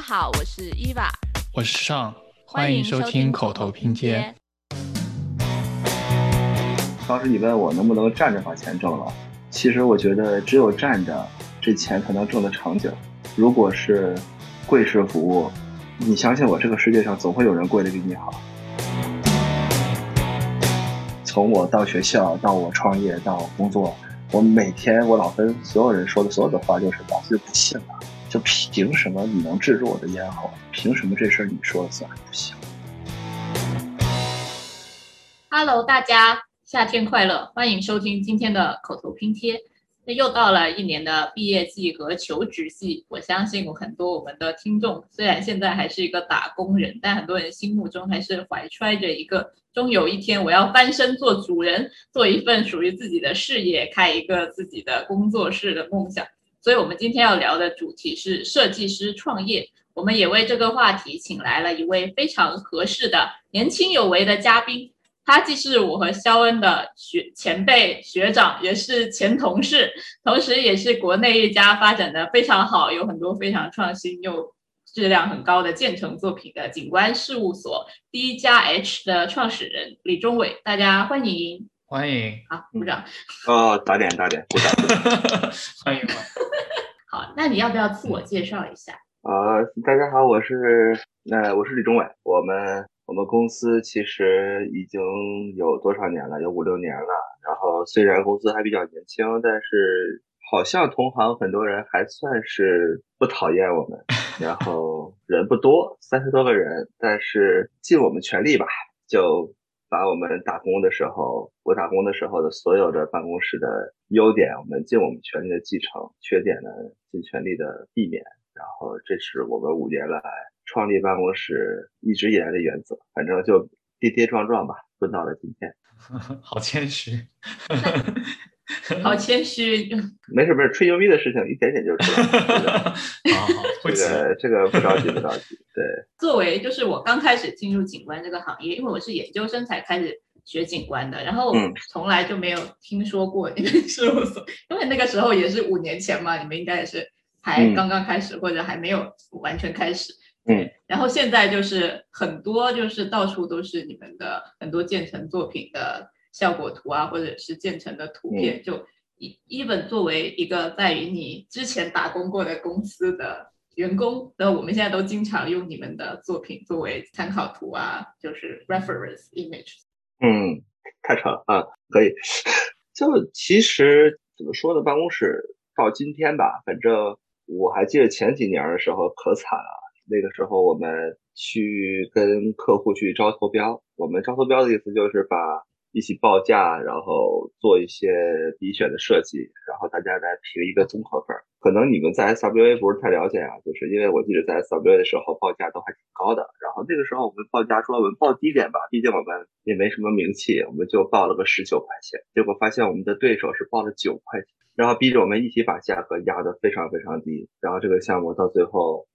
家好，我是伊娃，我是尚，欢迎收听口头拼接。当时你问我能不能站着把钱挣了，其实我觉得只有站着，这钱才能挣得长久。如果是跪式服务，你相信我，这个世界上总会有人跪得比你好。从我到学校，到我创业，到工作，我每天我老跟所有人说的所有的话就是：老子就不信了，就凭什么你能制住我的咽喉？凭什么这事儿你说了算？不行。Hello，大家夏天快乐，欢迎收听今天的口头拼贴。那又到了一年的毕业季和求职季，我相信有很多我们的听众，虽然现在还是一个打工人，但很多人心目中还是怀揣着一个终有一天我要翻身做主人，做一份属于自己的事业，开一个自己的工作室的梦想。所以，我们今天要聊的主题是设计师创业。我们也为这个话题请来了一位非常合适的年轻有为的嘉宾。他既是我和肖恩的学前辈学长，也是前同事，同时也是国内一家发展的非常好、有很多非常创新又质量很高的建成作品的景观事务所第一家 H 的创始人李忠伟，大家欢迎，欢迎，好，鼓掌。哦，打点打点，鼓掌。欢迎，欢迎。好，那你要不要自我介绍一下？啊、大家好，我是呃，我是李忠伟。我们我们公司其实已经有多少年了？有五六年了。然后虽然公司还比较年轻，但是好像同行很多人还算是不讨厌我们。然后人不多，三十多个人，但是尽我们全力吧，就把我们打工的时候，我打工的时候的所有的办公室的优点，我们尽我们全力的继承；缺点呢，尽全力的避免。然后这是我们五年来创立办公室一直以来的原则，反正就跌跌撞撞吧，混到了今天。好谦虚。好谦虚，没事没事，吹牛逼的事情一点点就知道。好好，不这。个这个不着急不着急，对，作为就是我刚开始进入景观这个行业，因为我是研究生才开始学景观的，然后嗯从来就没有听说过你们事务所，因为那个时候也是五年前嘛，你们应该也是还嗯刚刚开始、或者还没有完全开始。嗯，然后现在就是很多就是到处都是你们的很多建成作品的效果图啊，或者是建成的图片，就一 even 作为一个在于你之前打工过的公司的员工，那我们现在都经常用你们的作品作为参考图啊，就是 reference image。嗯，太长了啊，可以。就其实怎么说呢，办公室到今天吧，反正我还记得前几年的时候可惨了。那个时候我们去跟客户去招投标，我们招投标的意思就是把一起报价，然后做一些比选的设计，然后大家来评一个综合分。可能你们在 SWA 不是太了解啊，就是因为我记得在 SWA 的时候报价都还挺高的。然后那个时候我们报价说我们报低点吧，毕竟我们也没什么名气，我们就报了个十九块钱。结果发现我们的对手是报了九块钱，然后逼着我们一起把价格压得非常非常低。然后这个项目到最后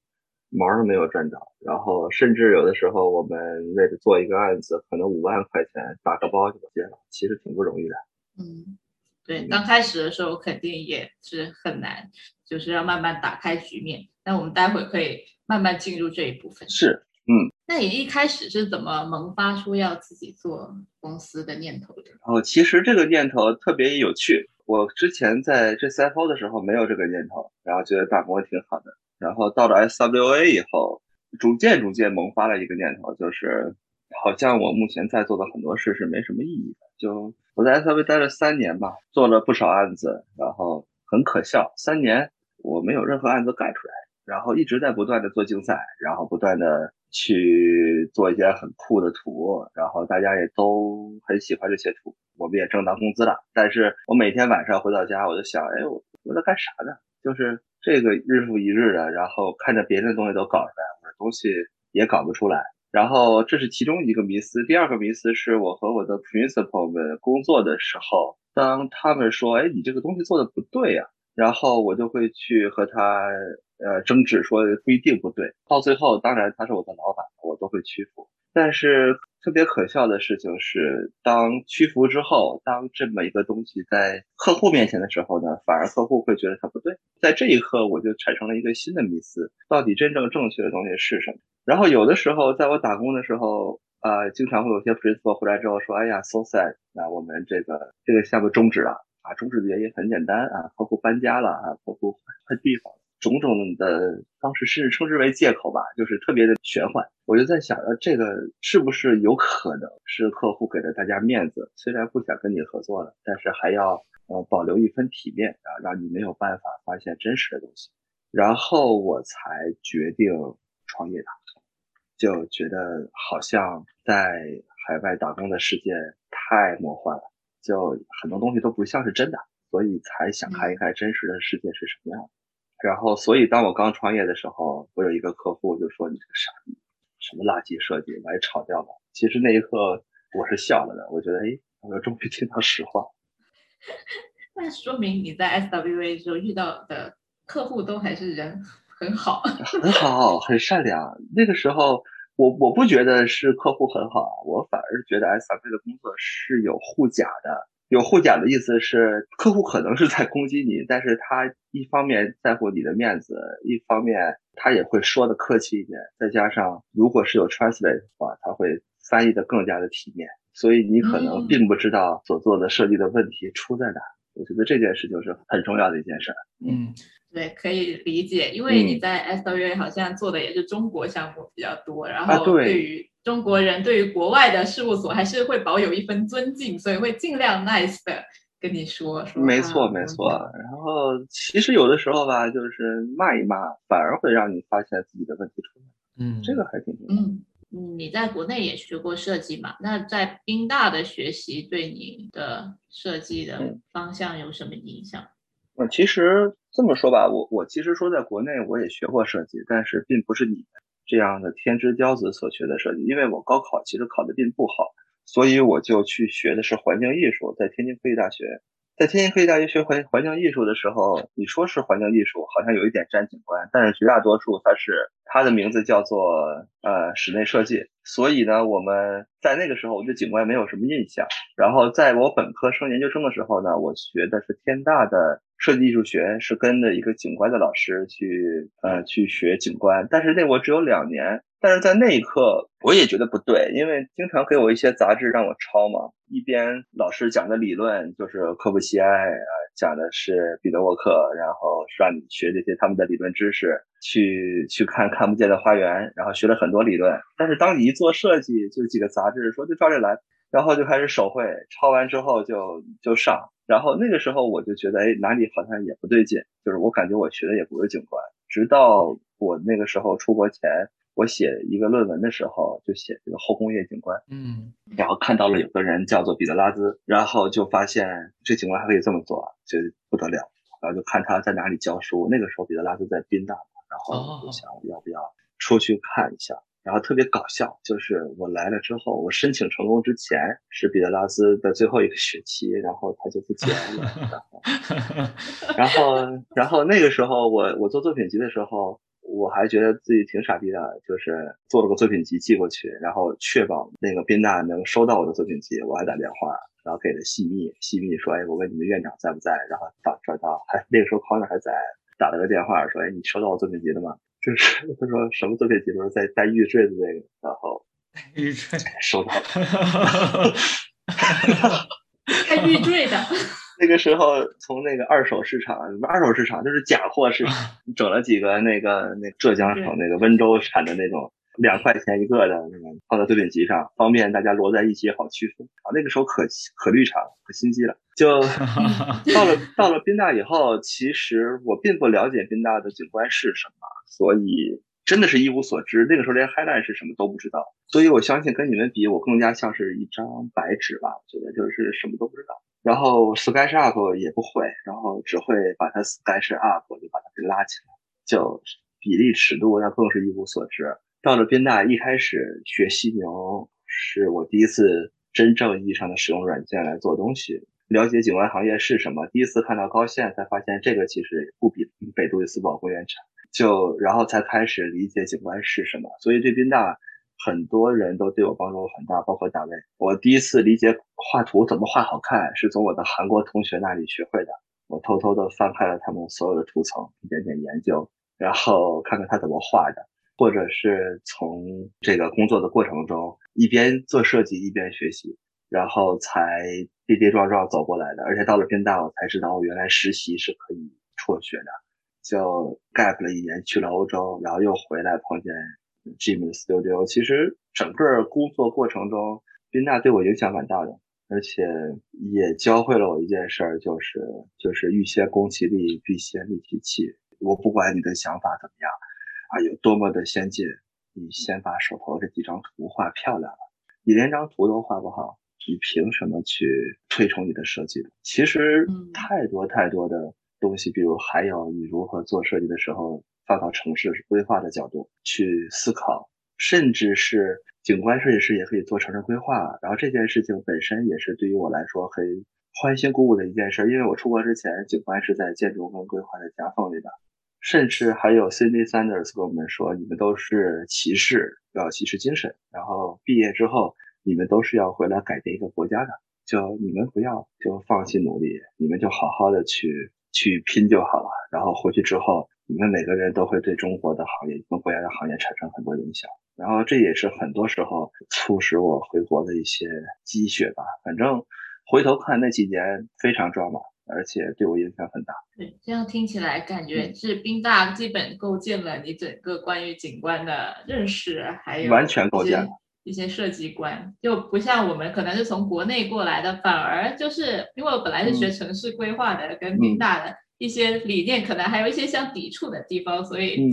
毛都没有赚着，然后甚至有的时候我们为了做一个案子，可能五万块钱打个包就结了，其实挺不容易的。嗯，对，刚开始的时候肯定也是很难，就是要慢慢打开局面。那我们待会可以慢慢进入这一部分。是，嗯那你一开始是怎么萌发出要自己做公司的念头的？哦，其实这个念头特别有趣。我之前在这 CFO 的时候没有这个念头，然后觉得打工挺好的。然后到了 SWA 以后，逐渐逐渐萌发了一个念头，就是好像我目前在做的很多事是没什么意义的。就我在 SWA 待了三年吧，做了不少案子，然后很可笑，三年我没有任何案子干出来，然后一直在不断的做竞赛，然后不断的去做一些很酷的图，然后大家也都很喜欢这些图，我们也挣到工资了。但是我每天晚上回到家，我就想，哎，我我在干啥呢？就是这个日复一日的，然后看着别人的东西都搞出来，我的东西也搞不出来。然后这是其中一个迷思，第二个迷思是我和我的 principal 们工作的时候，当他们说，哎，你这个东西做的不对呀、然后我就会去和他呃争执，说不一定不对。到最后，当然他是我的老板，我都会屈服。但是特别可笑的事情是，当屈服之后，当这么一个东西在客户面前的时候呢，反而客户会觉得它不对。在这一刻，我就产生了一个新的迷思：到底真正正确的东西是什么？然后有的时候，在我打工的时候，啊，经常会有些 principal 回来之后说：“哎呀，so sad，那我们这个这个项目终止了啊。终止的原因很简单啊，客户搬家了啊，客户换地方。”种种的当时，甚至称之为借口吧，就是特别的玄幻。我就在想，呃，这个是不是有可能是客户给了大家面子，虽然不想跟你合作了，但是还要呃保留一分体面啊，让你没有办法发现真实的东西。然后我才决定创业的，就觉得好像在海外打工的世界太魔幻了，就很多东西都不像是真的，所以才想看一看真实的世界是什么样的。然后，所以当我刚创业的时候，我有一个客户就说：“你这个傻逼，什么垃圾设计，把你炒掉了。”其实那一刻我是笑了的，我觉得，哎，我终于听到实话。那说明你在 SWA 时候遇到的客户都还是人很好，很好，很善良。那个时候，我我不觉得是客户很好，我反而觉得 SWA 的工作是有护甲的。有护甲的意思是，客户可能是在攻击你，但是他一方面在乎你的面子，一方面他也会说的客气一点。再加上如果是有 translate 的话，他会翻译的更加的体面，所以你可能并不知道所做的设计的问题出在哪。我觉得这件事就是很重要的一件事。嗯。对，可以理解，因为你在 S W A 好像做的也是中国项目比较多，然后对于中国人，对于国外的事务所还是会保有一份尊敬，所以会尽量 nice 的跟你说。没错，没错。然后其实有的时候吧，就是骂一骂，反而会让你发现自己的问题出来。嗯，这个还挺重要。嗯嗯，你在国内也学过设计嘛？那在宾大的学习对你的设计的方向有什么影响？嗯，其实这么说吧，我我其实说在国内我也学过设计，但是并不是你们这样的天之骄子所学的设计，因为我高考其实考的并不好，所以我就去学的是环境艺术，在天津科技大学。在天津科技大学学环环境艺术的时候，你说是环境艺术，好像有一点沾景观，但是绝大多数它是它的名字叫做呃室内设计。所以呢，我们在那个时候我对景观没有什么印象。然后在我本科升研究生的时候呢，我学的是天大的设计艺术学，是跟着一个景观的老师去呃去学景观，但是那我只有两年。但是在那一刻，我也觉得不对，因为经常给我一些杂志让我抄嘛。一边老师讲的理论就是科布西埃啊，讲的是彼得沃克，然后让你学这些他们的理论知识，去去看看不见的花园，然后学了很多理论。但是当你一做设计，就几个杂志说就照这来，然后就开始手绘，抄完之后就就上。然后那个时候我就觉得，哎，哪里好像也不对劲，就是我感觉我学的也不是景观。直到我那个时候出国前。我写一个论文的时候，就写这个后工业景观，嗯，然后看到了有个人叫做彼得拉兹，然后就发现这景观还可以这么做，就不得了。然后就看他在哪里教书，那个时候彼得拉兹在宾大，然后就想要不要出去看一下。然后特别搞笑，就是我来了之后，我申请成功之前是彼得拉斯的最后一个学期，然后他就不接了。然后，然后那个时候我我做作品集的时候。我还觉得自己挺傻逼的，就是做了个作品集寄过去，然后确保那个宾大能收到我的作品集，我还打电话，然后给了细密，细密说，哎，我问你们院长在不在，然后打转到，还那个时候 Connor 还在，打了个电话说，哎，你收到我作品集了吗？就是他说什么都可以提升在带玉坠的那个，然后玉坠 收到了，带玉坠的。那个时候，从那个二手市场，二手市场就是假货市场，整了几个那个那浙江省那个温州产的那种两块钱一个的那个放在作品集上，方便大家摞在一起好区分。啊，那个时候可可绿茶可心机了。就 到了到了宾大以后，其实我并不了解宾大的景观是什么，所以真的是一无所知。那个时候连 highlight 是什么都不知道，所以我相信跟你们比，我更加像是一张白纸吧。我觉得就是什么都不知道。然后 SketchUp 也不会，然后只会把它 SketchUp 就把它给拉起来，就比例尺度那更是一无所知。到了宾大，一开始学犀牛是我第一次真正意义上的使用软件来做东西，了解景观行业是什么。第一次看到高线，才发现这个其实不比北杜伊斯堡公园差。就然后才开始理解景观是什么。所以对宾大很多人都对我帮助很大，包括大卫。我第一次理解画图怎么画好看，是从我的韩国同学那里学会的。我偷偷的翻开了他们所有的图层，一点点研究，然后看看他怎么画的，或者是从这个工作的过程中一边做设计一边学习，然后才跌跌撞撞走过来的。而且到了宾大，我才知道我原来实习是可以辍学的，就 gap 了一年去了欧洲，然后又回来碰见 Jim studio。其实整个工作过程中，宾大对我影响蛮大的。而且也教会了我一件事儿，就是就是欲先攻其利，必先利其器。我不管你的想法怎么样，啊，有多么的先进，你先把手头这几张图画漂亮了。你连张图都画不好，你凭什么去推崇你的设计？其实太多太多的东西，比如还有你如何做设计的时候，放到城市规划的角度去思考，甚至是。景观设计师也可以做城市规划，然后这件事情本身也是对于我来说很欢欣鼓舞的一件事，因为我出国之前，景观是在建筑跟规划的夹缝里的，甚至还有 Cindy Sanders 跟我们说，你们都是骑士，要骑士精神，然后毕业之后，你们都是要回来改变一个国家的，就你们不要就放弃努力，你们就好好的去去拼就好了，然后回去之后，你们每个人都会对中国的行业、跟国家的行业产生很多影响。然后这也是很多时候促使我回国的一些积雪吧。反正回头看那几年非常抓马，而且对我影响很大。对，这样听起来感觉是宾大基本构建了你整个关于景观的认识，还有完全构建了一些设计观，就不像我们可能是从国内过来的，反而就是因为我本来是学城市规划的，跟宾大的一些理念可能还有一些相抵触的地方，所以。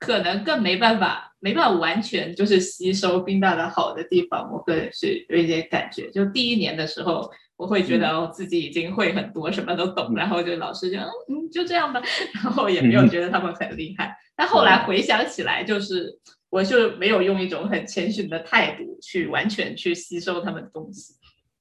可能更没办法，没办法完全就是吸收宾大的好的地方。我个人是有一点感觉，就第一年的时候，我会觉得哦自己已经会很多，什么都懂，然后就老师就嗯就这样吧，然后也没有觉得他们很厉害。但后来回想起来，就是我就没有用一种很谦逊的态度去完全去吸收他们的东西。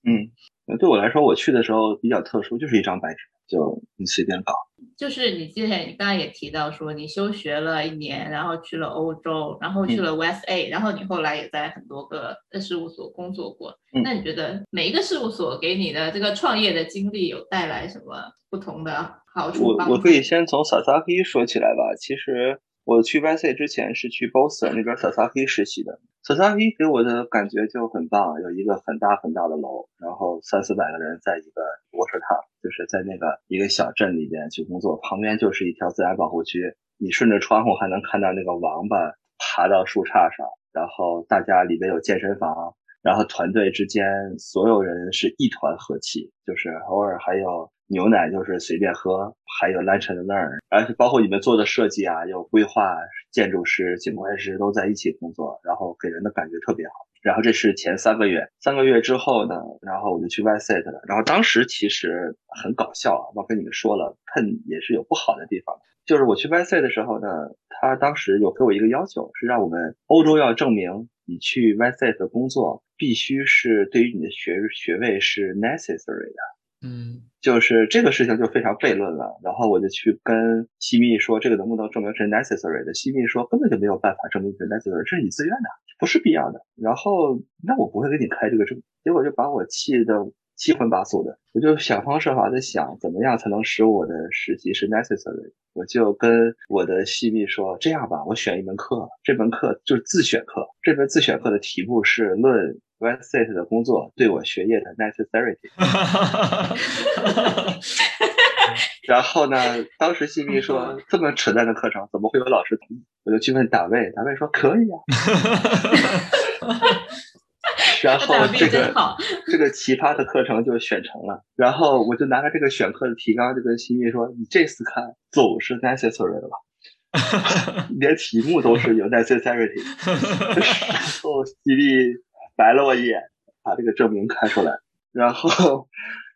嗯，对我来说，我去的时候比较特殊，就是一张白纸。就你随便搞，就是你之前你刚刚也提到说你休学了一年，然后去了欧洲，然后去了 West A，然后你后来也在很多个事务所工作过。那你觉得每一个事务所给你的这个创业的经历有带来什么不同的好处？我我可以先从 Sasaki 说起来吧。其实我去 YC 之前是去 Boston 那边 Sasaki 实习的。Sasaki 给我的感觉就很棒，有一个很大很大的楼，然后三四百个人在一个 water 塔就是在那个一个小镇里边去工作，旁边就是一条自然保护区，你顺着窗户还能看到那个王八爬到树杈上，然后大家里边有健身房，然后团队之间所有人是一团和气，就是偶尔还有。牛奶就是随便喝，还有 lunch and learn，而且包括你们做的设计啊，有规划、建筑师、景观师都在一起工作，然后给人的感觉特别好。然后这是前三个月，三个月之后呢，然后我就去 Y Set 了。然后当时其实很搞笑啊，我跟你们说了喷也是有不好的地方。就是我去 Y Set 的时候呢，他当时有给我一个要求，是让我们欧洲要证明你去 Y Set 的工作必须是对于你的学学位是 necessary 的。嗯，就是这个事情就非常悖论了。然后我就去跟西密说，这个能不能证明是 necessary 的？西密说根本就没有办法证明是 necessary，这是你自愿的，不是必要的。然后那我不会给你开这个证，结果就把我气的七荤八素的。我就想方设法的想，怎么样才能使我的实习是 necessary？我就跟我的系密说，这样吧，我选一门课，这门课就是自选课，这门自选课的题目是论。One set 的工作对我学业的 necessity，然后呢，当时系密说这么扯淡的课程怎么会有老师同意？我就去问大卫，大卫说可以啊。然后这个 这个奇葩的课程就选成了，然后我就拿着这个选课的提纲就跟新密说：“你这次看总是 necessary 了吧？连题目都是有 necessity。”然后西密。白了我一眼，把这个证明开出来，然后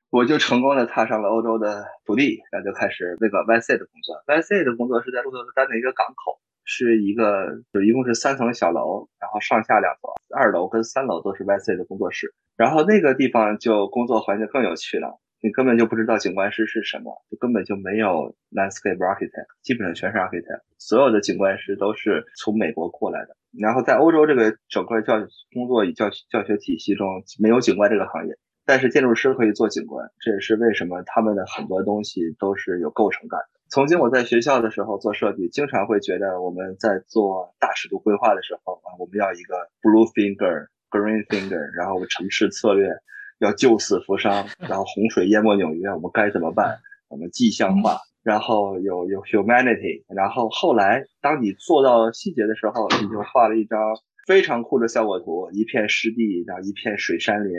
我就成功的踏上了欧洲的土地，然后就开始那个 YC 的工作。YC 的工作是在鹿特丹的一个港口，是一个就一共是三层小楼，然后上下两层，二楼跟三楼都是 YC 的工作室。然后那个地方就工作环境更有趣了，你根本就不知道景观师是什么，就根本就没有 landscape architect，基本上全是 architect，所有的景观师都是从美国过来的。然后在欧洲这个整个教工作与教教学体系中，没有景观这个行业，但是建筑师可以做景观，这也是为什么他们的很多东西都是有构成感的。曾经我在学校的时候做设计，经常会觉得我们在做大尺度规划的时候啊，我们要一个 blue finger、green finger，然后城市策略要救死扶伤，然后洪水淹没纽约，我们该怎么办？我们具象化。然后有有 humanity，然后后来当你做到细节的时候，你就画了一张非常酷的效果图，一片湿地，然后一片水山林，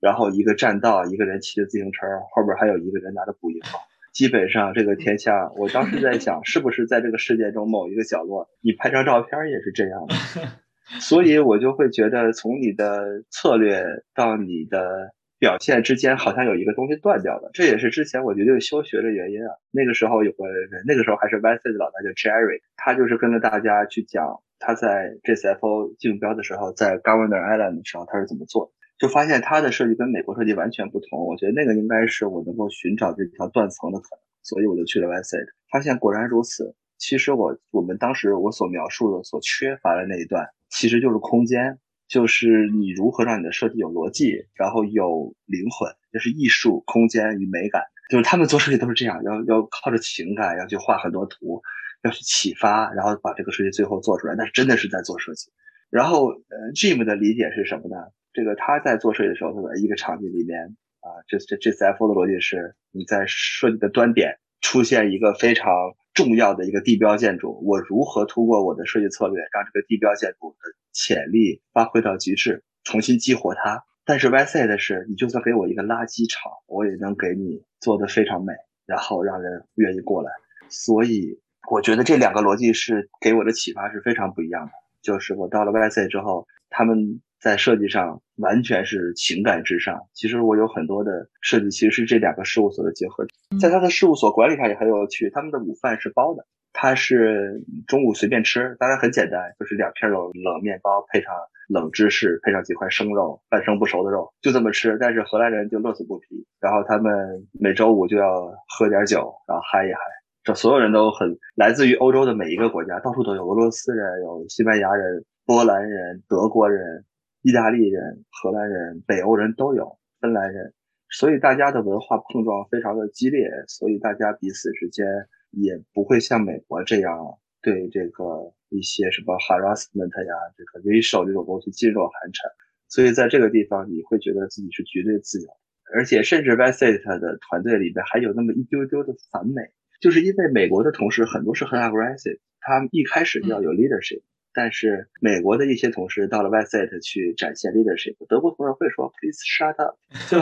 然后一个栈道，一个人骑着自行车，后边还有一个人拿着捕蝇棒。基本上这个天下，我当时在想，是不是在这个世界中某一个角落，你拍张照片也是这样的？所以我就会觉得，从你的策略到你的。表现之间好像有一个东西断掉了，这也是之前我决定休学的原因啊。那个时候有个人，那个时候还是 YC 的老大叫 Jerry，他就是跟着大家去讲他在 GCFO 竞标的时候，在 Governor Island 的时候他是怎么做，就发现他的设计跟美国设计完全不同。我觉得那个应该是我能够寻找这条断层的可能，所以我就去了 YC，发现果然如此。其实我我们当时我所描述的所缺乏的那一段，其实就是空间。就是你如何让你的设计有逻辑，然后有灵魂，就是艺术、空间与美感。就是他们做设计都是这样，要要靠着情感，要去画很多图，要去启发，然后把这个设计最后做出来。那真的是在做设计。然后，呃，Jim 的理解是什么呢？这个他在做设计的时候，他在一个场景里面啊，这这这 CFO 的逻辑是，你在设计的端点出现一个非常重要的一个地标建筑，我如何通过我的设计策略让这个地标建筑的潜力发挥到极致，重新激活它。但是 Y C 的是，你就算给我一个垃圾场，我也能给你做的非常美，然后让人愿意过来。所以我觉得这两个逻辑是给我的启发是非常不一样的。就是我到了 Y C 之后，他们在设计上完全是情感至上。其实我有很多的设计其实是这两个事务所的结合，在他的事务所管理上也很有趣。他们的午饭是包的。他是中午随便吃，当然很简单，就是两片肉冷面包配上冷芝士，配上几块生肉，半生不熟的肉，就这么吃。但是荷兰人就乐此不疲，然后他们每周五就要喝点酒，然后嗨一嗨。这所有人都很来自于欧洲的每一个国家，到处都有俄罗斯人、有西班牙人、波兰人、德国人、意大利人、荷兰人、北欧人都有，芬兰人，所以大家的文化碰撞非常的激烈，所以大家彼此之间。也不会像美国这样对这个一些什么 harassment 呀，这个 racial 这种东西噤若寒蝉，所以在这个地方你会觉得自己是绝对自由，而且甚至 Visit 的团队里边还有那么一丢丢的反美，就是因为美国的同事很多是很 aggressive，他们一开始要有 leadership，但是美国的一些同事到了 Visit 去展现 leadership，德国同事会说 please shut up，就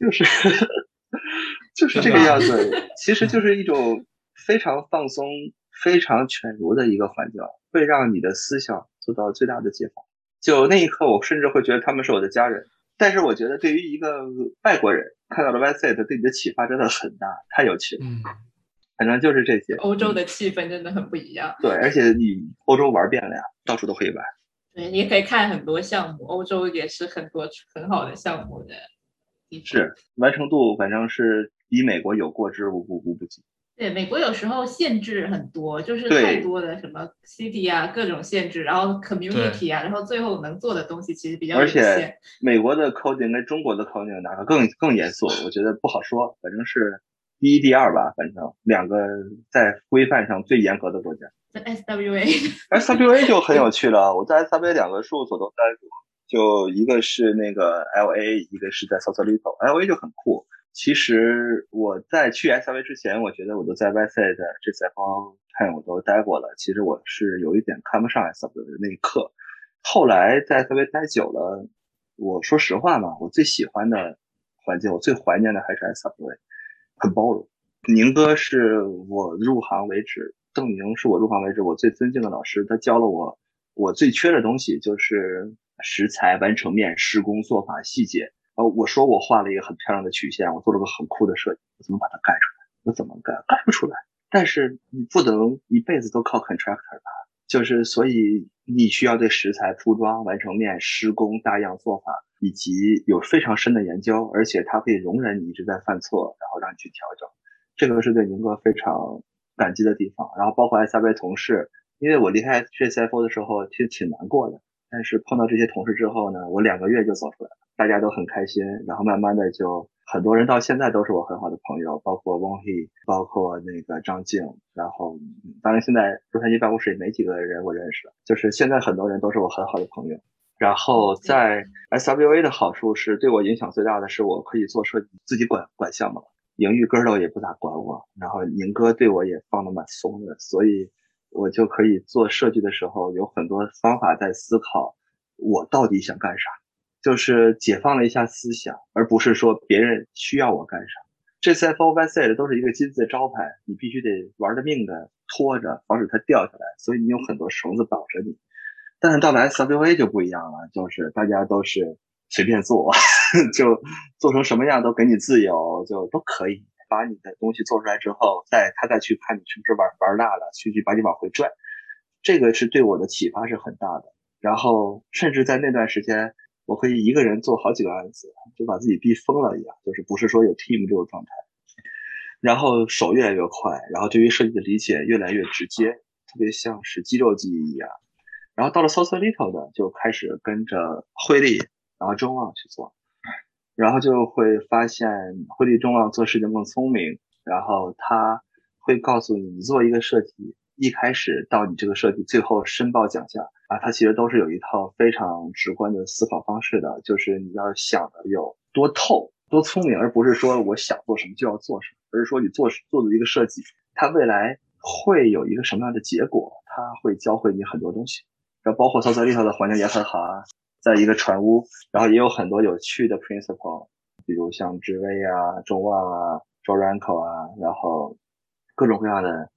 就是。就是这个样子，其实就是一种非常放松、非常犬儒的一个环境，会让你的思想做到最大的解放。就那一刻，我甚至会觉得他们是我的家人。但是，我觉得对于一个外国人看到了 YSET，对你的启发真的很大，太有趣了。嗯，反正就是这些。欧洲的气氛真的很不一样。对，而且你欧洲玩遍了呀，到处都可以玩。对，你可以看很多项目，欧洲也是很多很好的项目的。是完成度，反正是。比美国有过之无不无不及。对，美国有时候限制很多，就是太多的什么 city 啊，各种限制，然后 community 啊，然后最后能做的东西其实比较有限。而且美国的 coding 跟中国的 coding 哪个更更严肃？我觉得不好说，反正是第一、第二吧。反正两个在规范上最严格的国家。SWA，SWA 就很有趣了。我在 SWA 两个事务所都待过，就一个是那个 LA，一个是在 s o u t h l i t o LA 就很酷。其实我在去 S V 之前，我觉得我都在 Y C 的这三方看我都待过了。其实我是有一点看不上 S V 的那一刻。后来在 S V 待久了，我说实话嘛，我最喜欢的环境，我最怀念的还是 S V，很包容。宁哥是我入行为止，邓宁是我入行为止我最尊敬的老师，他教了我我最缺的东西就是食材、完成面、施工做法、细节。呃，我说我画了一个很漂亮的曲线，我做了个很酷的设计，我怎么把它盖出来？我怎么盖？盖不出来。但是你不能一辈子都靠 contractor 吧？就是所以你需要对食材、铺装、完成面、施工、大样做法，以及有非常深的研究，而且他可以容忍你一直在犯错，然后让你去调整。这个是对宁哥非常感激的地方。然后包括 S R V 同事，因为我离开 J C F O 的时候其实挺难过的，但是碰到这些同事之后呢，我两个月就走出来了，大家都很开心，然后慢慢的就。很多人到现在都是我很好的朋友，包括汪 he，包括那个张静，然后当然现在洛杉矶办公室也没几个人我认识，就是现在很多人都是我很好的朋友。然后在 SWA 的好处是对我影响最大的是我可以做设计，自己管管项目了，营运哥儿也不咋管我，然后宁哥对我也放的蛮松的，所以我就可以做设计的时候有很多方法在思考，我到底想干啥。就是解放了一下思想，而不是说别人需要我干啥。这 CFO Y C 都是一个金字招牌，你必须得玩了命的拖着，防止它掉下来。所以你有很多绳子绑着你。但是到了 S W A 就不一样了，就是大家都是随便做，就做成什么样都给你自由，就都可以把你的东西做出来之后，再他再去看你是不是玩玩大了，去去把你往回拽。这个是对我的启发是很大的。然后甚至在那段时间。我可以一个人做好几个案子，就把自己逼疯了一样，就是不是说有 team 这种状态，然后手越来越快，然后对于设计的理解越来越直接，特别像是肌肉记忆一样。然后到了 Social little 的就开始跟着汇利，然后中望去做，然后就会发现汇利中望做事情更聪明，然后他会告诉你，你做一个设计。一开始到你这个设计，最后申报奖项啊，它其实都是有一套非常直观的思考方式的，就是你要想的有多透、多聪明，而不是说我想做什么就要做什么，而是说你做做的一个设计，它未来会有一个什么样的结果，它会教会你很多东西。然后包括操作里头的环境也很好啊，在一个船屋，然后也有很多有趣的 principle，比如像智威啊、中望啊、周 ranko 啊，然后各种各样的。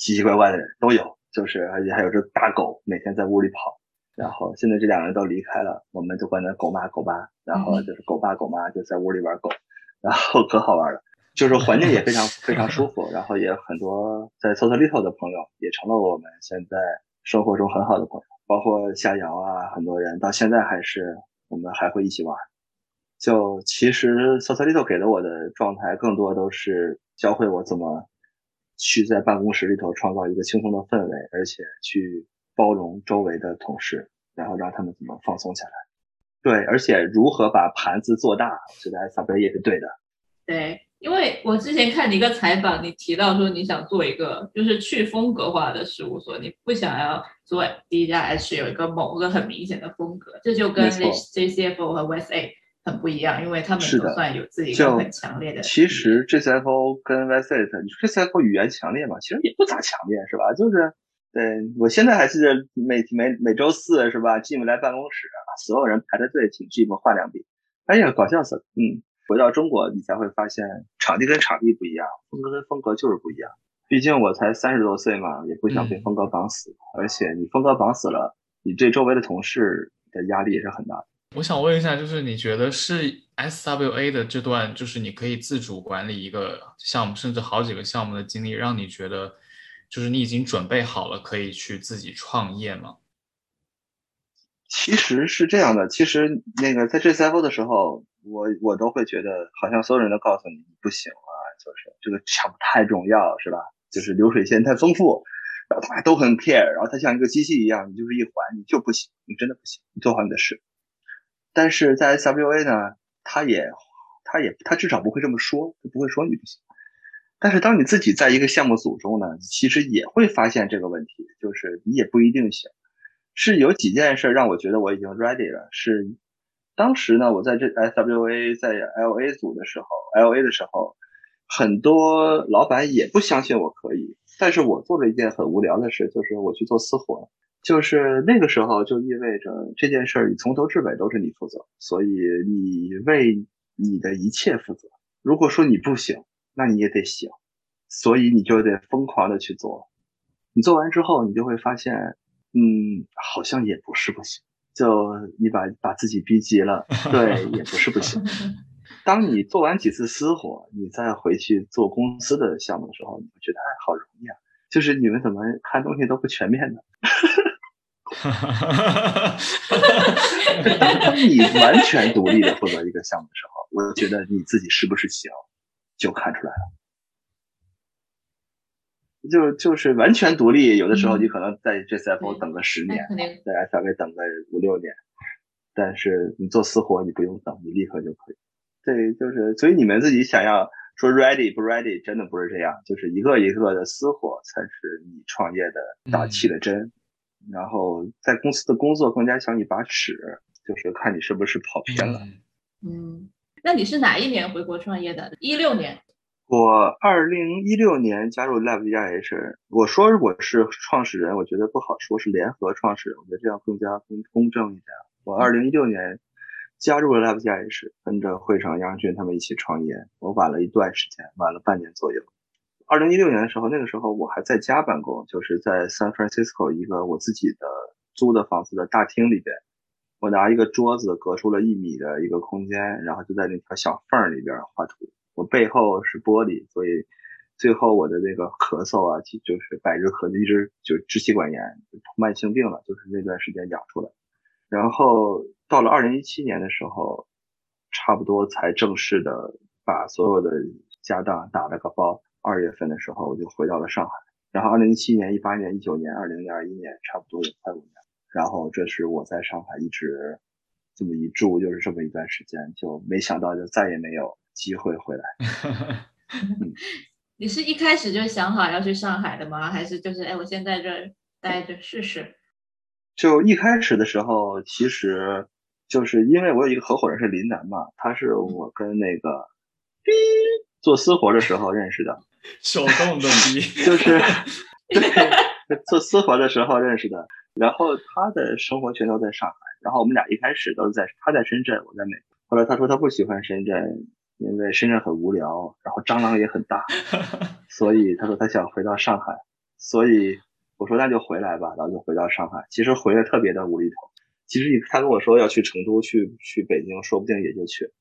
奇奇怪怪的人都有，就是而且还有只大狗每天在屋里跑，然后现在这两个人都离开了，我们就管他狗妈狗妈，然后就是狗爸狗妈就在屋里玩狗，然后可好玩了，就是环境也非常 非常舒服，然后也有很多在 Little 的朋友也成了我们现在生活中很好的朋友，包括夏瑶啊，很多人到现在还是我们还会一起玩。就其实 Socialito 给了我的状态更多都是教会我怎么。去在办公室里头创造一个轻松的氛围，而且去包容周围的同事，然后让他们怎么放松下来。对，而且如何把盘子做大，我觉得 S W 也是对的。对，因为我之前看你一个采访，你提到说你想做一个就是去风格化的事务所，你不想要做第一家 H 有一个某个很明显的风格，这就跟 J C F O 和 West A。很不一样，因为他们都算有自己一个很强烈的。其实 JCFO 跟 WSA，你说 G C F O 语言强烈嘛？其实也不咋强烈，是吧？就是，对我现在还记得每每每周四是吧？Jim 来办公室，所有人排着队请 Jim 画两笔。哎呀，搞笑死了。嗯，回到中国，你才会发现场地跟场地不一样，风格跟风格就是不一样。毕竟我才三十多岁嘛，也不想被风格绑死。而且你风格绑死了，你对周围的同事的压力也是很大的。我想问一下，就是你觉得是 SWA 的这段，就是你可以自主管理一个项目，甚至好几个项目的经历，让你觉得就是你已经准备好了可以去自己创业吗？其实是这样的，其实那个在 G C F 的时候，我我都会觉得好像所有人都告诉你你不行啊，就是这个项目太重要，是吧？就是流水线太丰富，然后大家都很 care，然后它像一个机器一样，你就是一环，你就不行，你真的不行，你做好你的事。但是在 SWA 呢，他也，他也，他至少不会这么说，他不会说你不行。但是当你自己在一个项目组中呢，其实也会发现这个问题，就是你也不一定行。是有几件事让我觉得我已经 ready 了。是当时呢，我在这 SWA 在 LA 组的时候，LA 的时候，很多老板也不相信我可以。但是我做了一件很无聊的事，就是我去做私活。就是那个时候，就意味着这件事儿你从头至尾都是你负责，所以你为你的一切负责。如果说你不行，那你也得行，所以你就得疯狂的去做。你做完之后，你就会发现，嗯，好像也不是不行。就你把把自己逼急了，对，也不是不行。当你做完几次私活，你再回去做公司的项目的时候，你会觉得哎，好容易啊！就是你们怎么看东西都不全面的。当你完全独立的负责一个项目的时候，我觉得你自己是不是行，就看出来了。就就是完全独立，有的时候你可能在 JCFO 等个十年，在 SRV 等个五六年，但是你做私活你不用等，你立刻就可以。对，就是所以你们自己想要说 ready 不 ready，真的不是这样，就是一个一个的私活才是你创业的打气的针。然后在公司的工作更加像一把尺，就是看你是不是跑偏了。嗯，那你是哪一年回国创业的？一六年。我二零一六年加入 Lab 加 H，我说我是创始人，我觉得不好说，是联合创始人，我觉得这样更加公公正一点。我二零一六年加入了 Lab 加 H，跟着会长杨军他们一起创业，我晚了一段时间，晚了半年左右。二零一六年的时候，那个时候我还在家办公，就是在 San Francisco 一个我自己的租的房子的大厅里边，我拿一个桌子隔出了一米的一个空间，然后就在那条小缝里边画图。我背后是玻璃，所以最后我的那个咳嗽啊，就是百日咳，一直就支气管炎，慢性病了，就是那段时间养出来。然后到了二零一七年的时候，差不多才正式的把所有的家当打了个包。二月份的时候我就回到了上海。然后二零一七年、一八年、一九年、二零、二一年，差不多有快五年。然后这是我在上海一直这么一住，就是这么一段时间，就没想到就再也没有。机会回来，你是一开始就想好要去上海的吗？还是就是哎，我先在这待着试试？就一开始的时候，其实就是因为我有一个合伙人是林楠嘛，他是我跟那个做私活的时候认识的，手动 的逼，就是对做私活的时候认识的。然后他的生活全都在上海，然后我们俩一开始都是在他在深圳，我在美国。后来他说他不喜欢深圳。因为深圳很无聊，然后蟑螂也很大，所以他说他想回到上海，所以我说那就回来吧，然后就回到上海。其实回来特别的无厘头，其实他跟我说要去成都、去去北京，说不定也就去。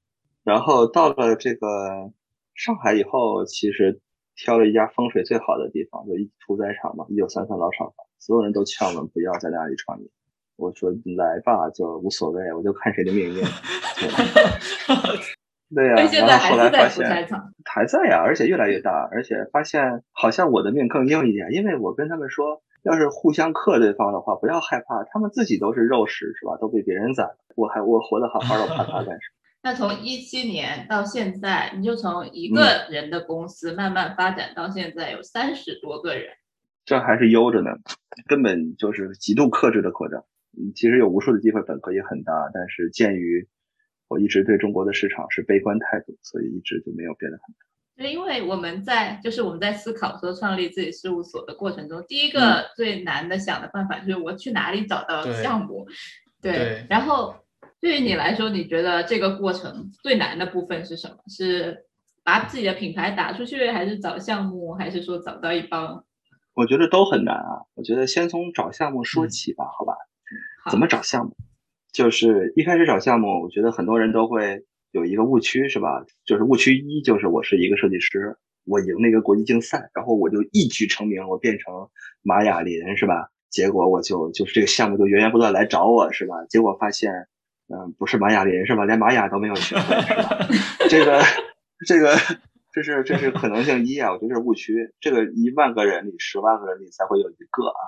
然后到了这个上海以后，其实挑了一家风水最好的地方，就一屠宰场嘛，一九三三老厂房，所有人都劝我们不要在那里创业。我说来吧，就无所谓，我就看谁的命运。对呀，然后后来发现还在呀，而且越来越大，而且发现好像我的命更硬一点，因为我跟他们说，要是互相克对方的话，不要害怕，他们自己都是肉食，是吧？都被别人宰，我还我活得好好的，怕他干什么？那从一七年到现在，你就从一个人的公司慢慢发展到现在有三十多个人，这还是悠着呢，根本就是极度克制的扩张。嗯，其实有无数的机会，本科也很大，但是鉴于。我一直对中国的市场是悲观态度，所以一直就没有变得很大。对，因为我们在就是我们在思考说创立自己事务所的过程中，第一个最难的想的办法就是我去哪里找到项目。对。然后对于你来说，你觉得这个过程最难的部分是什么？是把自己的品牌打出去，还是找项目，还是说找到一帮？我觉得都很难啊。我觉得先从找项目说起吧，好吧？怎么找项目？就是一开始找项目，我觉得很多人都会有一个误区，是吧？就是误区一，就是我是一个设计师，我赢那个国际竞赛，然后我就一举成名，我变成马雅林，是吧？结果我就就是这个项目就源源不断来找我，是吧？结果发现，嗯，不是马雅林，是吧？连玛雅都没有学会，是吧？这个，这个，这是这是可能性一啊，我觉得是误区。这个一万个人里，十万个人里才会有一个啊。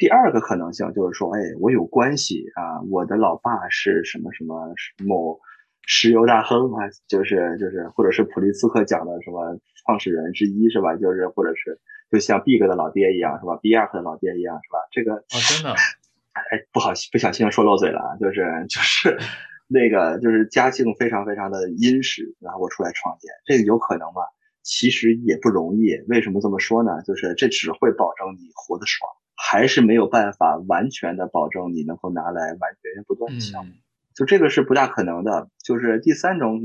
第二个可能性就是说，哎，我有关系啊，我的老爸是什么什么某石油大亨啊，就是就是，或者是普利兹克奖的什么创始人之一是吧？就是或者是就像 Big 的老爹一样是吧？B R 的老爹一样是吧？这个哦，真的，哎，不好不小心说漏嘴了，就是就是 那个就是家境非常非常的殷实，然后我出来创业，这个有可能吗？其实也不容易。为什么这么说呢？就是这只会保证你活得爽。还是没有办法完全的保证你能够拿来完源源不断的项目，就这个是不大可能的。就是第三种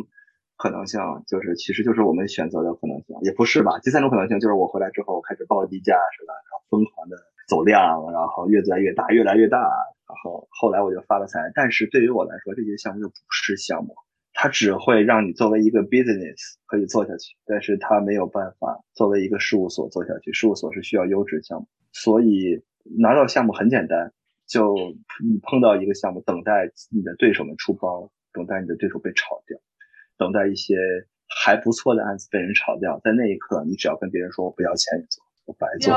可能性，就是其实就是我们选择的可能性，也不是吧？第三种可能性就是我回来之后开始报低价，是吧？然后疯狂的走量，然后越来越大，越来越大，然后后来我就发了财。但是对于我来说，这些项目就不是项目，它只会让你作为一个 business 可以做下去，但是它没有办法作为一个事务所做下去。事务所是需要优质项目。所以拿到项目很简单，就你碰到一个项目，等待你的对手们出包，等待你的对手被炒掉，等待一些还不错的案子被人炒掉，在那一刻，你只要跟别人说我不要钱你做，我白做，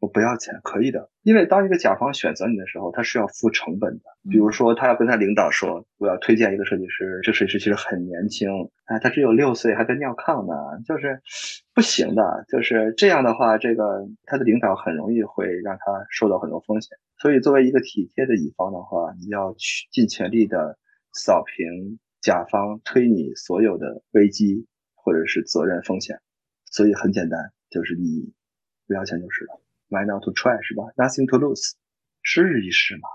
我不要钱，可以的。因为当一个甲方选择你的时候，他是要付成本的。比如说，他要跟他领导说，我要推荐一个设计师，这设计师其实很年轻，哎，他只有六岁，还在尿炕呢，就是不行的。就是这样的话，这个他的领导很容易会让他受到很多风险。所以，作为一个体贴的乙方的话，你要去尽全力的扫平甲方推你所有的危机或者是责任风险。所以很简单，就是你不要钱就是了。Why not to try 是吧？Nothing to lose，试一试嘛。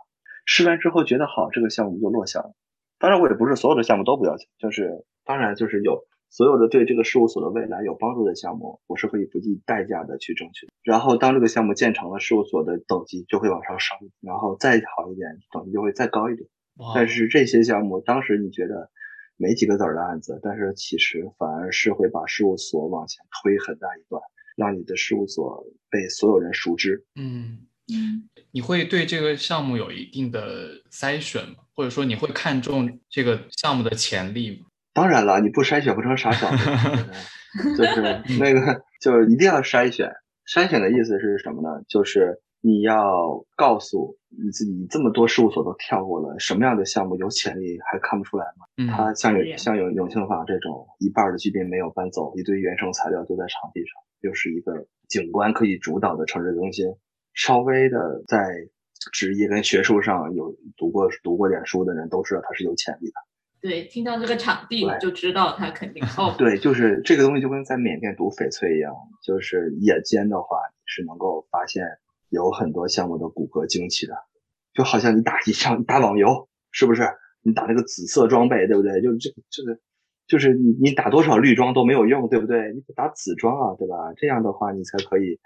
试完之后觉得好，这个项目就落下了。当然，我也不是所有的项目都不要钱，就是当然就是有所有的对这个事务所的未来有帮助的项目，我是可以不计代价的去争取。然后当这个项目建成了，事务所的等级就会往上升，然后再好一点，等级就会再高一点。但是这些项目当时你觉得没几个子儿的案子，但是其实反而是会把事务所往前推很大一段。让你的事务所被所有人熟知。嗯嗯，你会对这个项目有一定的筛选吗？或者说你会看重这个项目的潜力吗？当然了，你不筛选不成傻小子。就是那个，就是一定要筛选。筛选的意思是什么呢？就是你要告诉你自己，这么多事务所都跳过了，什么样的项目有潜力还看不出来吗？嗯，它像有像有永庆坊这种一半的居民没有搬走，一堆原生材料都在场地上。又是一个景观可以主导的城市中心，稍微的在职业跟学术上有读过读过点书的人都知道它是有潜力的。对，听到这个场地就知道它肯定 哦。对，就是这个东西就跟在缅甸读翡翠一样，就是夜间的话是能够发现有很多项目的骨骼惊奇的，就好像你打一场打网游，是不是？你打那个紫色装备，对不对？就是这个这个。就是你你打多少绿装都没有用，对不对？你打紫装啊，对吧？这样的话你才可以，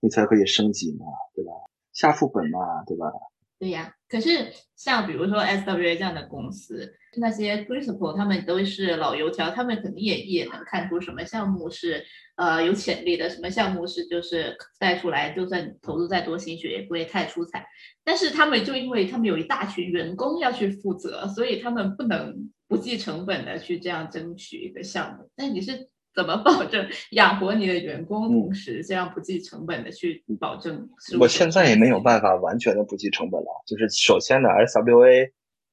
你才可以升级嘛，对吧？下副本嘛，对吧？对呀。可是像比如说 SWA 这样的公司，那些 principal 他们都是老油条，他们肯定也也能看出什么项目是呃有潜力的，什么项目是就是带出来，就算投入再多心血也不会太出彩。但是他们就因为他们有一大群员工要去负责，所以他们不能。不计成本的去这样争取一个项目，那你是怎么保证养活你的员工，同时这样不计成本的去保证？我现在也没有办法完全的不计成本了。就是首先呢，SWA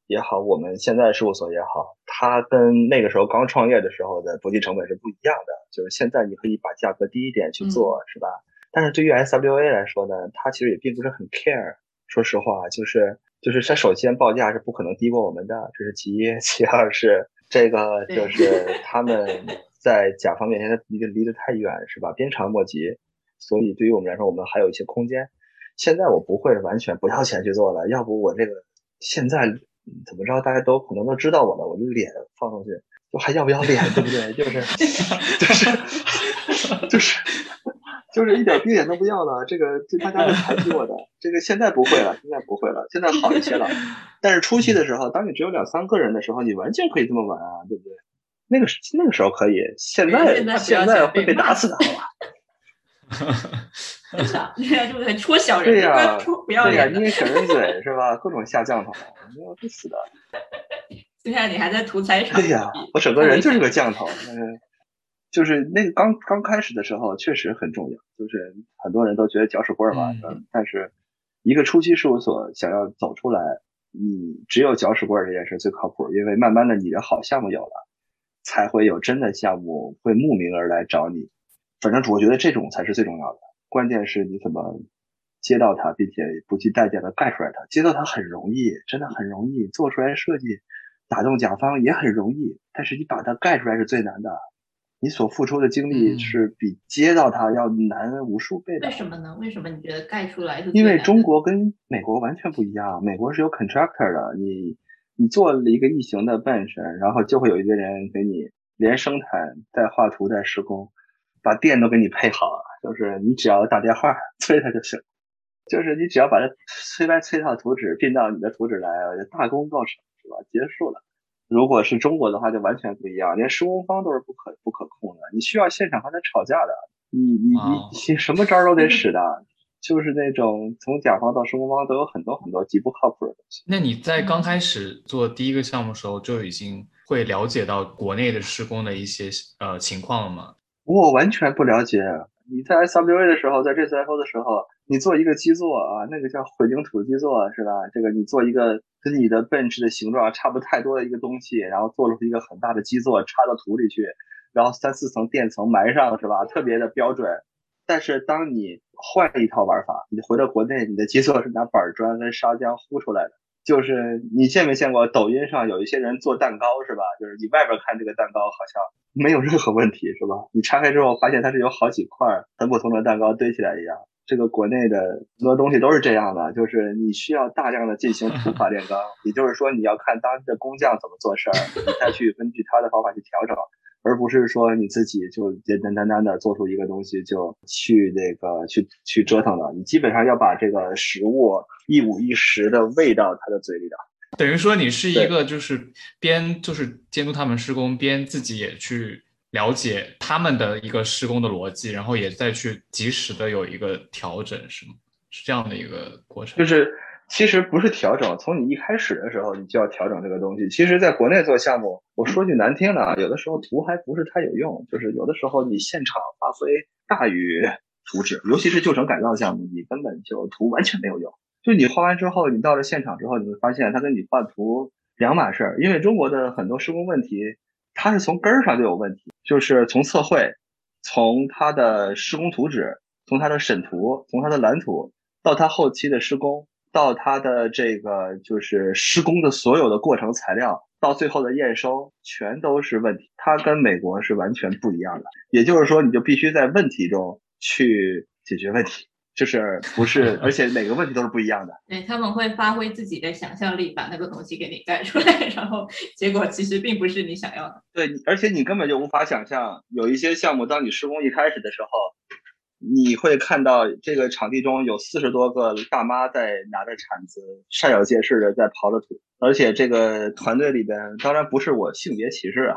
也好，我们现在事务所也好，它跟那个时候刚创业的时候的不计成本是不一样的。就是现在你可以把价格低一点去做，是吧？但是对于 SWA 来说呢，它其实也并不是很 care。说实话，就是。就是它首先报价是不可能低过我们的，这是其一；其二是这个就是 他们在甲方面前他离得离得太远，是吧？鞭长莫及，所以对于我们来说，我们还有一些空间。现在我不会完全不要钱去做了，要不我这个现在怎么着，大家都可能都知道我了，我的脸放上去，我还要不要脸，对不对？就是 就是就是。就是一点逼脸都不要了，这个这大家会排挤我的。这个现在不会了，现在不会了，现在好一些了。但是初期的时候，当你只有两三个人的时候，你完全可以这么玩啊，对不对？那个那个时候可以，现在现在会被打死的，好吧？真的，现在就是戳小人，对呀，不要脸，因为小人嘴是吧？各种下降头，没有会死的。现在你还在图财场？对呀，我整个人就是个降头，嗯。就是那个刚刚开始的时候，确实很重要。就是很多人都觉得搅屎棍嘛，但是一个初期事务所想要走出来，你只有搅屎棍这件事最靠谱。因为慢慢的你的好项目有了，才会有真的项目会慕名而来找你。反正我觉得这种才是最重要的。关键是你怎么接到它，并且不计代价的盖出来它。接到它很容易，真的很容易。做出来设计，打动甲方也很容易，但是你把它盖出来是最难的。你所付出的精力是比接到它要难无数倍的。为什么呢？为什么你觉得盖出来是？因为中国跟美国完全不一样，美国是有 contractor 的，你你做了一个异形的 bench，然后就会有一个人给你连生产带画图带施工，把电都给你配好了，就是你只要打电话催他就行，就是你只要把它催来催到图纸并到你的图纸来，大功告成是吧？结束了。如果是中国的话，就完全不一样，连施工方都是不可不可控的，你需要现场和他吵架的，你你你你什么招都得使的，就是那种从甲方到施工方都有很多很多极不靠谱的东西。那你在刚开始做第一个项目的时候就已经会了解到国内的施工的一些呃情况了吗？我完全不了解。你在 SWA 的时候，在 JCFO 的时候，你做一个基座啊，那个叫混凝土基座是吧？这个你做一个跟你的 bench 的形状差不太多的一个东西，然后做出一个很大的基座插到土里去，然后三四层垫层埋上是吧？特别的标准。但是当你换一套玩法，你回到国内，你的基座是拿板砖跟砂浆糊出来的。就是你见没见过抖音上有一些人做蛋糕是吧？就是你外边看这个蛋糕好像没有任何问题是吧？你拆开之后发现它是有好几块很普通的蛋糕堆起来一样。这个国内的很多东西都是这样的，就是你需要大量的进行土法炼钢，也就是说你要看当地的工匠怎么做事儿，你再去根据他的方法去调整。而不是说你自己就简简单单的做出一个东西就去那个去去折腾了，你基本上要把这个食物一五一十的喂到他的嘴里的。等于说你是一个就是边就是监督他们施工，边自己也去了解他们的一个施工的逻辑，然后也再去及时的有一个调整，是吗？是这样的一个过程。就是。其实不是调整，从你一开始的时候，你就要调整这个东西。其实，在国内做项目，我说句难听的啊，有的时候图还不是太有用，就是有的时候你现场发挥大于图纸，尤其是旧城改造项目，你根本就图完全没有用。就你画完之后，你到了现场之后，你会发现它跟你画图两码事儿。因为中国的很多施工问题，它是从根儿上就有问题，就是从测绘，从它的施工图纸，从它的审图，从它的蓝图，到它后期的施工。到它的这个就是施工的所有的过程材料，到最后的验收，全都是问题。它跟美国是完全不一样的。也就是说，你就必须在问题中去解决问题，就是不是，而且每个问题都是不一样的。对，他们会发挥自己的想象力，把那个东西给你带出来，然后结果其实并不是你想要的。对，而且你根本就无法想象，有一些项目，当你施工一开始的时候。你会看到这个场地中有四十多个大妈在拿着铲子，煞有介事的在刨着土，而且这个团队里边，当然不是我性别歧视啊，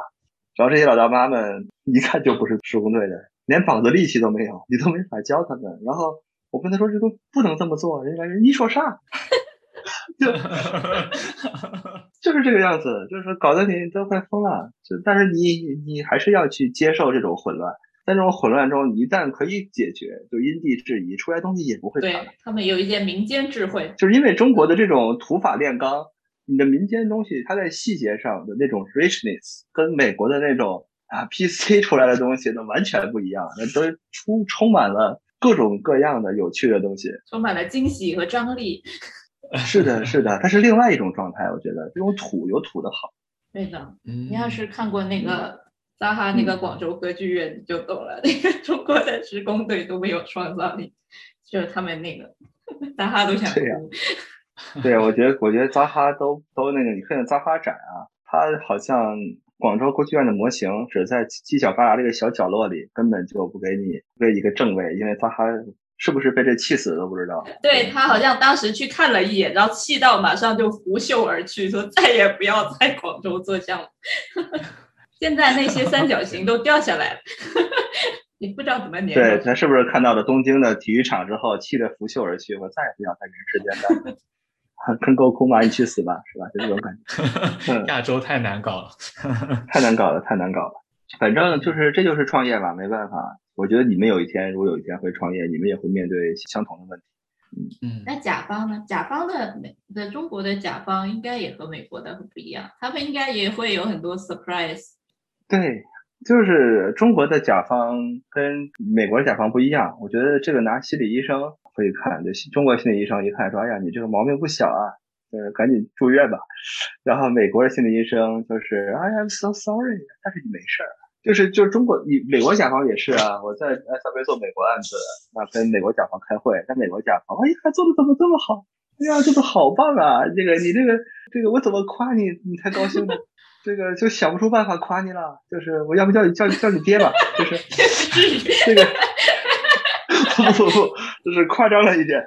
主要这些老大妈们一看就不是施工队的，连膀子力气都没有，你都没法教他们。然后我跟他说这都不能这么做，人家你说啥？就 就是这个样子，就是搞得你都快疯了。就但是你你还是要去接受这种混乱。在这种混乱中，一旦可以解决，就因地制宜，出来东西也不会差。对他们有一些民间智慧，就是因为中国的这种土法炼钢，你的民间东西，它在细节上的那种 richness，跟美国的那种啊 PC 出来的东西呢完全不一样，那都充充满了各种各样的有趣的东西，充满了惊喜和张力。是的，是的，它是另外一种状态。我觉得这种土有土的好。对的，你要是看过那个。扎哈那个广州歌剧院你就懂了，那个中国的施工队都没有创造力，就是他们那个扎哈都想哭。对，我觉得我觉得扎哈都都那个，你看扎哈展啊，他好像广州歌剧院的模型只在犄角旮旯这个小角落里，根本就不给你为一个正位，因为他还是不是被这气死都不知道。对他好像当时去看了一眼，然后气到马上就拂袖而去，说再也不要在广州做项目。现在那些三角形都掉下来了，你不知道怎么粘。对，他是不是看到了东京的体育场之后，气得拂袖而去？我再也不想在人世间待了。坑沟哭嘛，你去死吧，是吧？就这种感觉。亚洲太难搞了，太难搞了，太难搞了。反正就是，这就是创业吧，没办法。我觉得你们有一天，如果有一天会创业，你们也会面对相同的问题。嗯嗯。那甲方呢？甲方的美的中国的甲方应该也和美国的不一样，他们应该也会有很多 surprise。对，就是中国的甲方跟美国的甲方不一样。我觉得这个拿心理医生会看，就中国心理医生一看说：“哎呀，你这个毛病不小啊，呃，赶紧住院吧。”然后美国的心理医生就是：“I am so sorry，但是你没事儿。”就是就是中国，你美国甲方也是啊。我在 S B 做美国案子，那跟美国甲方开会，在美国甲方，哎呀，做的怎么这么好？哎呀，做的好棒啊！这个你这个这个，我怎么夸你，你才高兴呢？这个就想不出办法夸你了，就是我要不叫你叫叫你爹吧，就是 这个不不不，就是夸张了一点，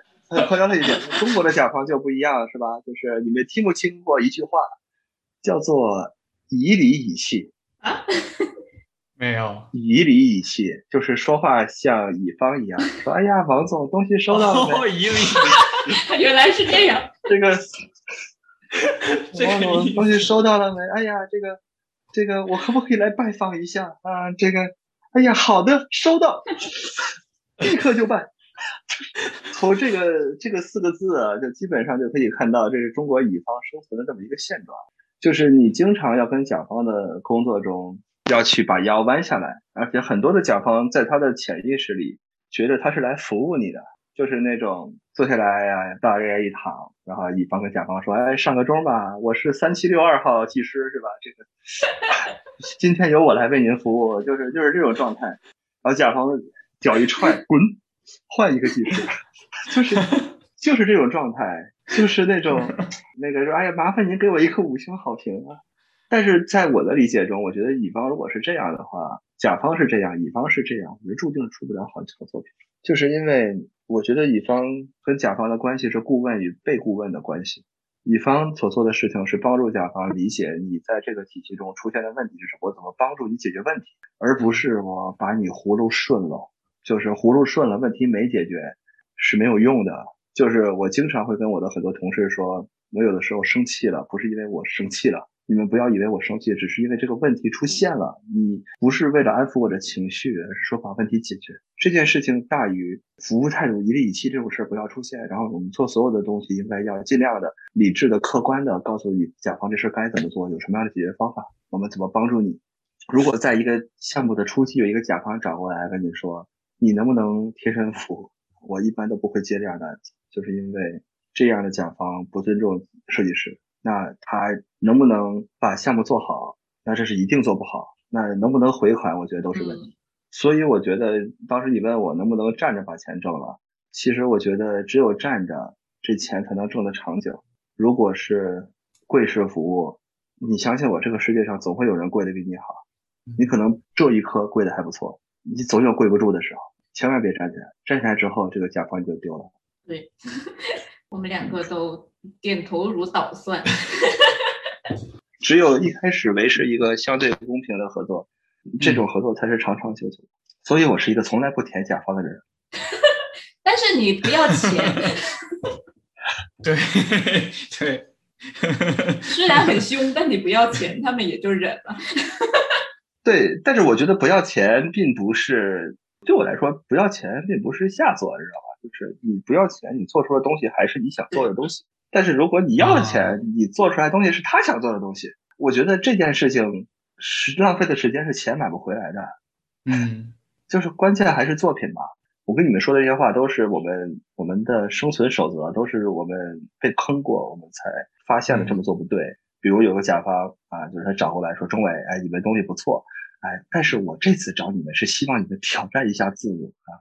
夸张了一点。中国的甲方就不一样，是吧？就是你们听不听过一句话，叫做以礼以气啊？没 没有，以礼以气，就是说话像乙方一样，说：“哎呀，王总，东西收到了没？”哦，以礼，原来是这样。这个，这个王总，东西收到了没？哎呀，这个，这个，我可不可以来拜访一下啊？这个，哎呀，好的，收到，立刻就办。从这个这个四个字啊，就基本上就可以看到，这是中国乙方生存的这么一个现状，就是你经常要跟甲方的工作中要去把腰弯下来，而且很多的甲方在他的潜意识里觉得他是来服务你的，就是那种坐下来呀、大约一躺，然后乙方跟甲方说：“哎，上个钟吧，我是三七六二号技师，是吧？这个 今天由我来为您服务，就是就是这种状态。”然后甲方脚一踹，滚，换一个技师，就是就是这种状态，就是那种 那个说：“哎呀，麻烦您给我一个五星好评啊！”但是在我的理解中，我觉得乙方如果是这样的话，甲方是这样，乙方是这样，我觉得注定出不了好好作品。就是因为我觉得乙方跟甲方的关系是顾问与被顾问的关系，乙方所做的事情是帮助甲方理解你在这个体系中出现的问题是什么，我怎么帮助你解决问题，而不是我把你葫芦顺了，就是葫芦顺了，问题没解决是没有用的。就是我经常会跟我的很多同事说，我有的时候生气了，不是因为我生气了。你们不要以为我生气，只是因为这个问题出现了。你不是为了安抚我的情绪，而是说把问题解决。这件事情大于服务态度一力以气这种事儿不要出现。然后我们做所有的东西，应该要尽量的理智的、客观的告诉你甲方这事儿该怎么做，有什么样的解决方法，我们怎么帮助你。如果在一个项目的初期有一个甲方找过来跟你说，你能不能贴身服务，我一般都不会接这样的案子，就是因为这样的甲方不尊重设计师。那他能不能把项目做好？那这是一定做不好。那能不能回款？我觉得都是问题。所以我觉得当时你问我能不能站着把钱挣了，其实我觉得只有站着，这钱才能挣得长久。如果是跪式服务，你相信我，这个世界上总会有人跪得比你好。你可能这一刻跪得还不错，你总有跪不住的时候，千万别站起来。站起来之后，这个甲方就丢了。对，我们两个都点头如捣蒜。只有一开始维持一个相对公平的合作，这种合作才是长长久久。所以我是一个从来不舔甲方的人。但是你不要钱，对对，虽然很凶，但你不要钱，他们也就忍了。对，但是我觉得不要钱并不是对我来说，不要钱并不是下作，知道吧？就是你不要钱，你做出的东西还是你想做的东西。但是如果你要了钱，你做出来的东西是他想做的东西，我觉得这件事情是浪费的时间，是钱买不回来的。嗯，就是关键还是作品嘛。我跟你们说的这些话都是我们我们的生存守则，都是我们被坑过，我们才发现了这么做不对。比如有个甲方啊，就是他找过来说：“钟伟，哎，你们东西不错，哎，但是我这次找你们是希望你们挑战一下自我啊。”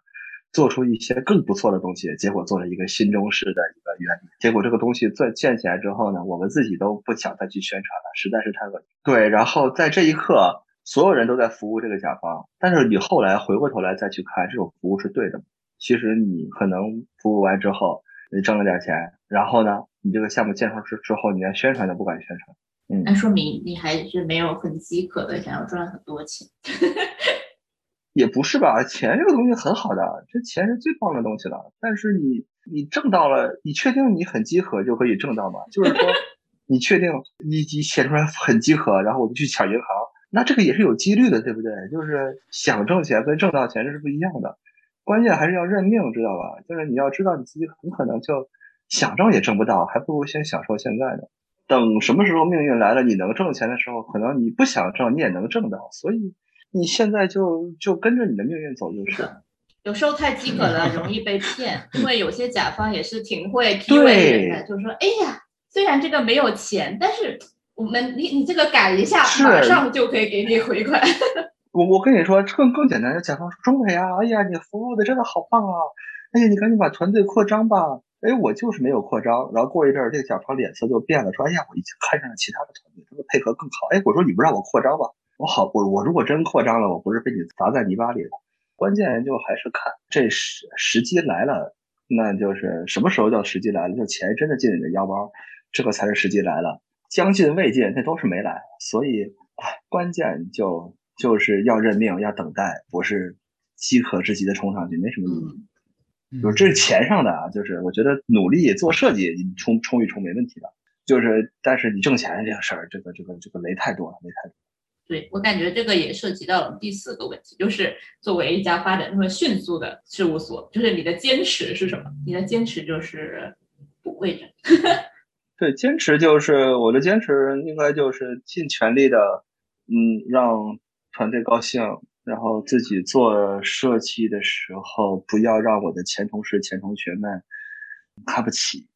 做出一些更不错的东西，结果做了一个新中式的一个原理，结果这个东西在建起来之后呢，我们自己都不想再去宣传了，实在是太恶心。对，然后在这一刻，所有人都在服务这个甲方，但是你后来回过头来再去看，这种服务是对的。其实你可能服务完之后，你挣了点钱，然后呢，你这个项目建成之之后，你连宣传都不敢宣传。嗯，那说明你还是没有很饥渴的想要赚很多钱。也不是吧，钱这个东西很好的，这钱是最棒的东西了。但是你你挣到了，你确定你很饥渴就可以挣到吗？就是说，你确定你你写出来很饥渴，然后我就去抢银行，那这个也是有几率的，对不对？就是想挣钱跟挣到钱这是不一样的，关键还是要认命，知道吧？就是你要知道你自己很可能就想挣也挣不到，还不如先享受现在呢。等什么时候命运来了，你能挣钱的时候，可能你不想挣你也能挣到，所以。你现在就就跟着你的命运走就是。有时候太饥渴了，容易被骗，因为有些甲方也是挺会 PUA 人的，就是说，哎呀，虽然这个没有钱，但是我们你你这个改一下，马上就可以给你回款。我我跟你说更更简单的，甲方说钟伟啊，哎呀，你服务的真的好棒啊，哎呀，你赶紧把团队扩张吧。哎，我就是没有扩张，然后过一阵儿，这个甲方脸色就变了，说，哎呀，我已经看上了其他的团队，他们配合更好。哎，我说你不让我扩张吧。我好，我我如果真扩张了，我不是被你砸在泥巴里了。关键就还是看这时时机来了，那就是什么时候叫时机来了？就钱真的进你的腰包，这个才是时机来了。将进未进，那都是没来。所以，关键就就是要认命，要等待，不是饥渴之极的冲上去，没什么意义。就是这是钱上的啊，就是我觉得努力做设计，你冲冲一冲没问题的。就是但是你挣钱这个事儿，这个这个这个雷太多了，雷太多。对我感觉这个也涉及到了第四个问题，就是作为一家发展那么迅速的事务所，就是你的坚持是什么？你的坚持就是不跪着。对，坚持就是我的坚持，应该就是尽全力的，嗯，让团队高兴，然后自己做设计的时候，不要让我的前同事、前同学们看不起，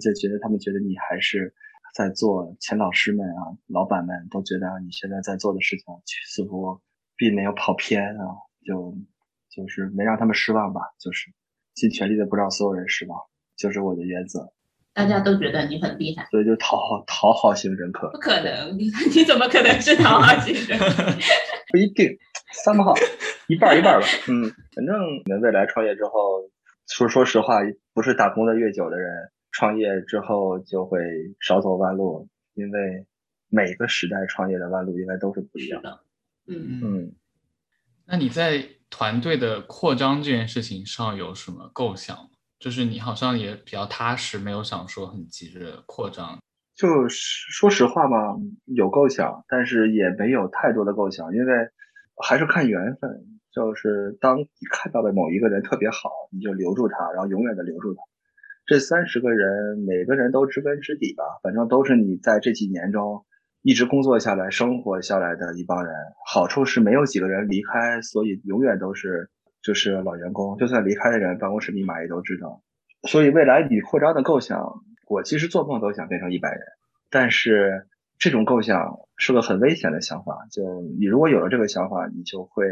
就觉得他们觉得你还是在做，前老师们啊、老板们都觉得你现在在做的事情似乎并没有跑偏啊，就就是没让他们失望吧，就是尽全力的不让所有人失望，就是我的原则。大家都觉得你很厉害，所以就讨好讨好型人格，不可能，你 你怎么可能是讨好型人？不一定，三不好，一半一半吧。嗯，反正你们未来创业之后，说说实话，不是打工的越久的人，创业之后就会少走弯路，因为每个时代创业的弯路应该都是不一样的。嗯嗯，嗯，那你在团队的扩张这件事情上有什么构想？就是你好像也比较踏实，没有想说很急着扩张。就是说实话嘛，有构想，但是也没有太多的构想，因为还是看缘分。就是当你看到的某一个人特别好，你就留住他，然后永远的留住他。这三十个人，每个人都知根知底吧，反正都是你在这几年中一直工作下来、生活下来的一帮人。好处是没有几个人离开，所以永远都是。就是老员工，就算离开的人，办公室密码也都知道。所以未来你扩张的构想，我其实做梦都想变成一百人。但是这种构想是个很危险的想法。就你如果有了这个想法，你就会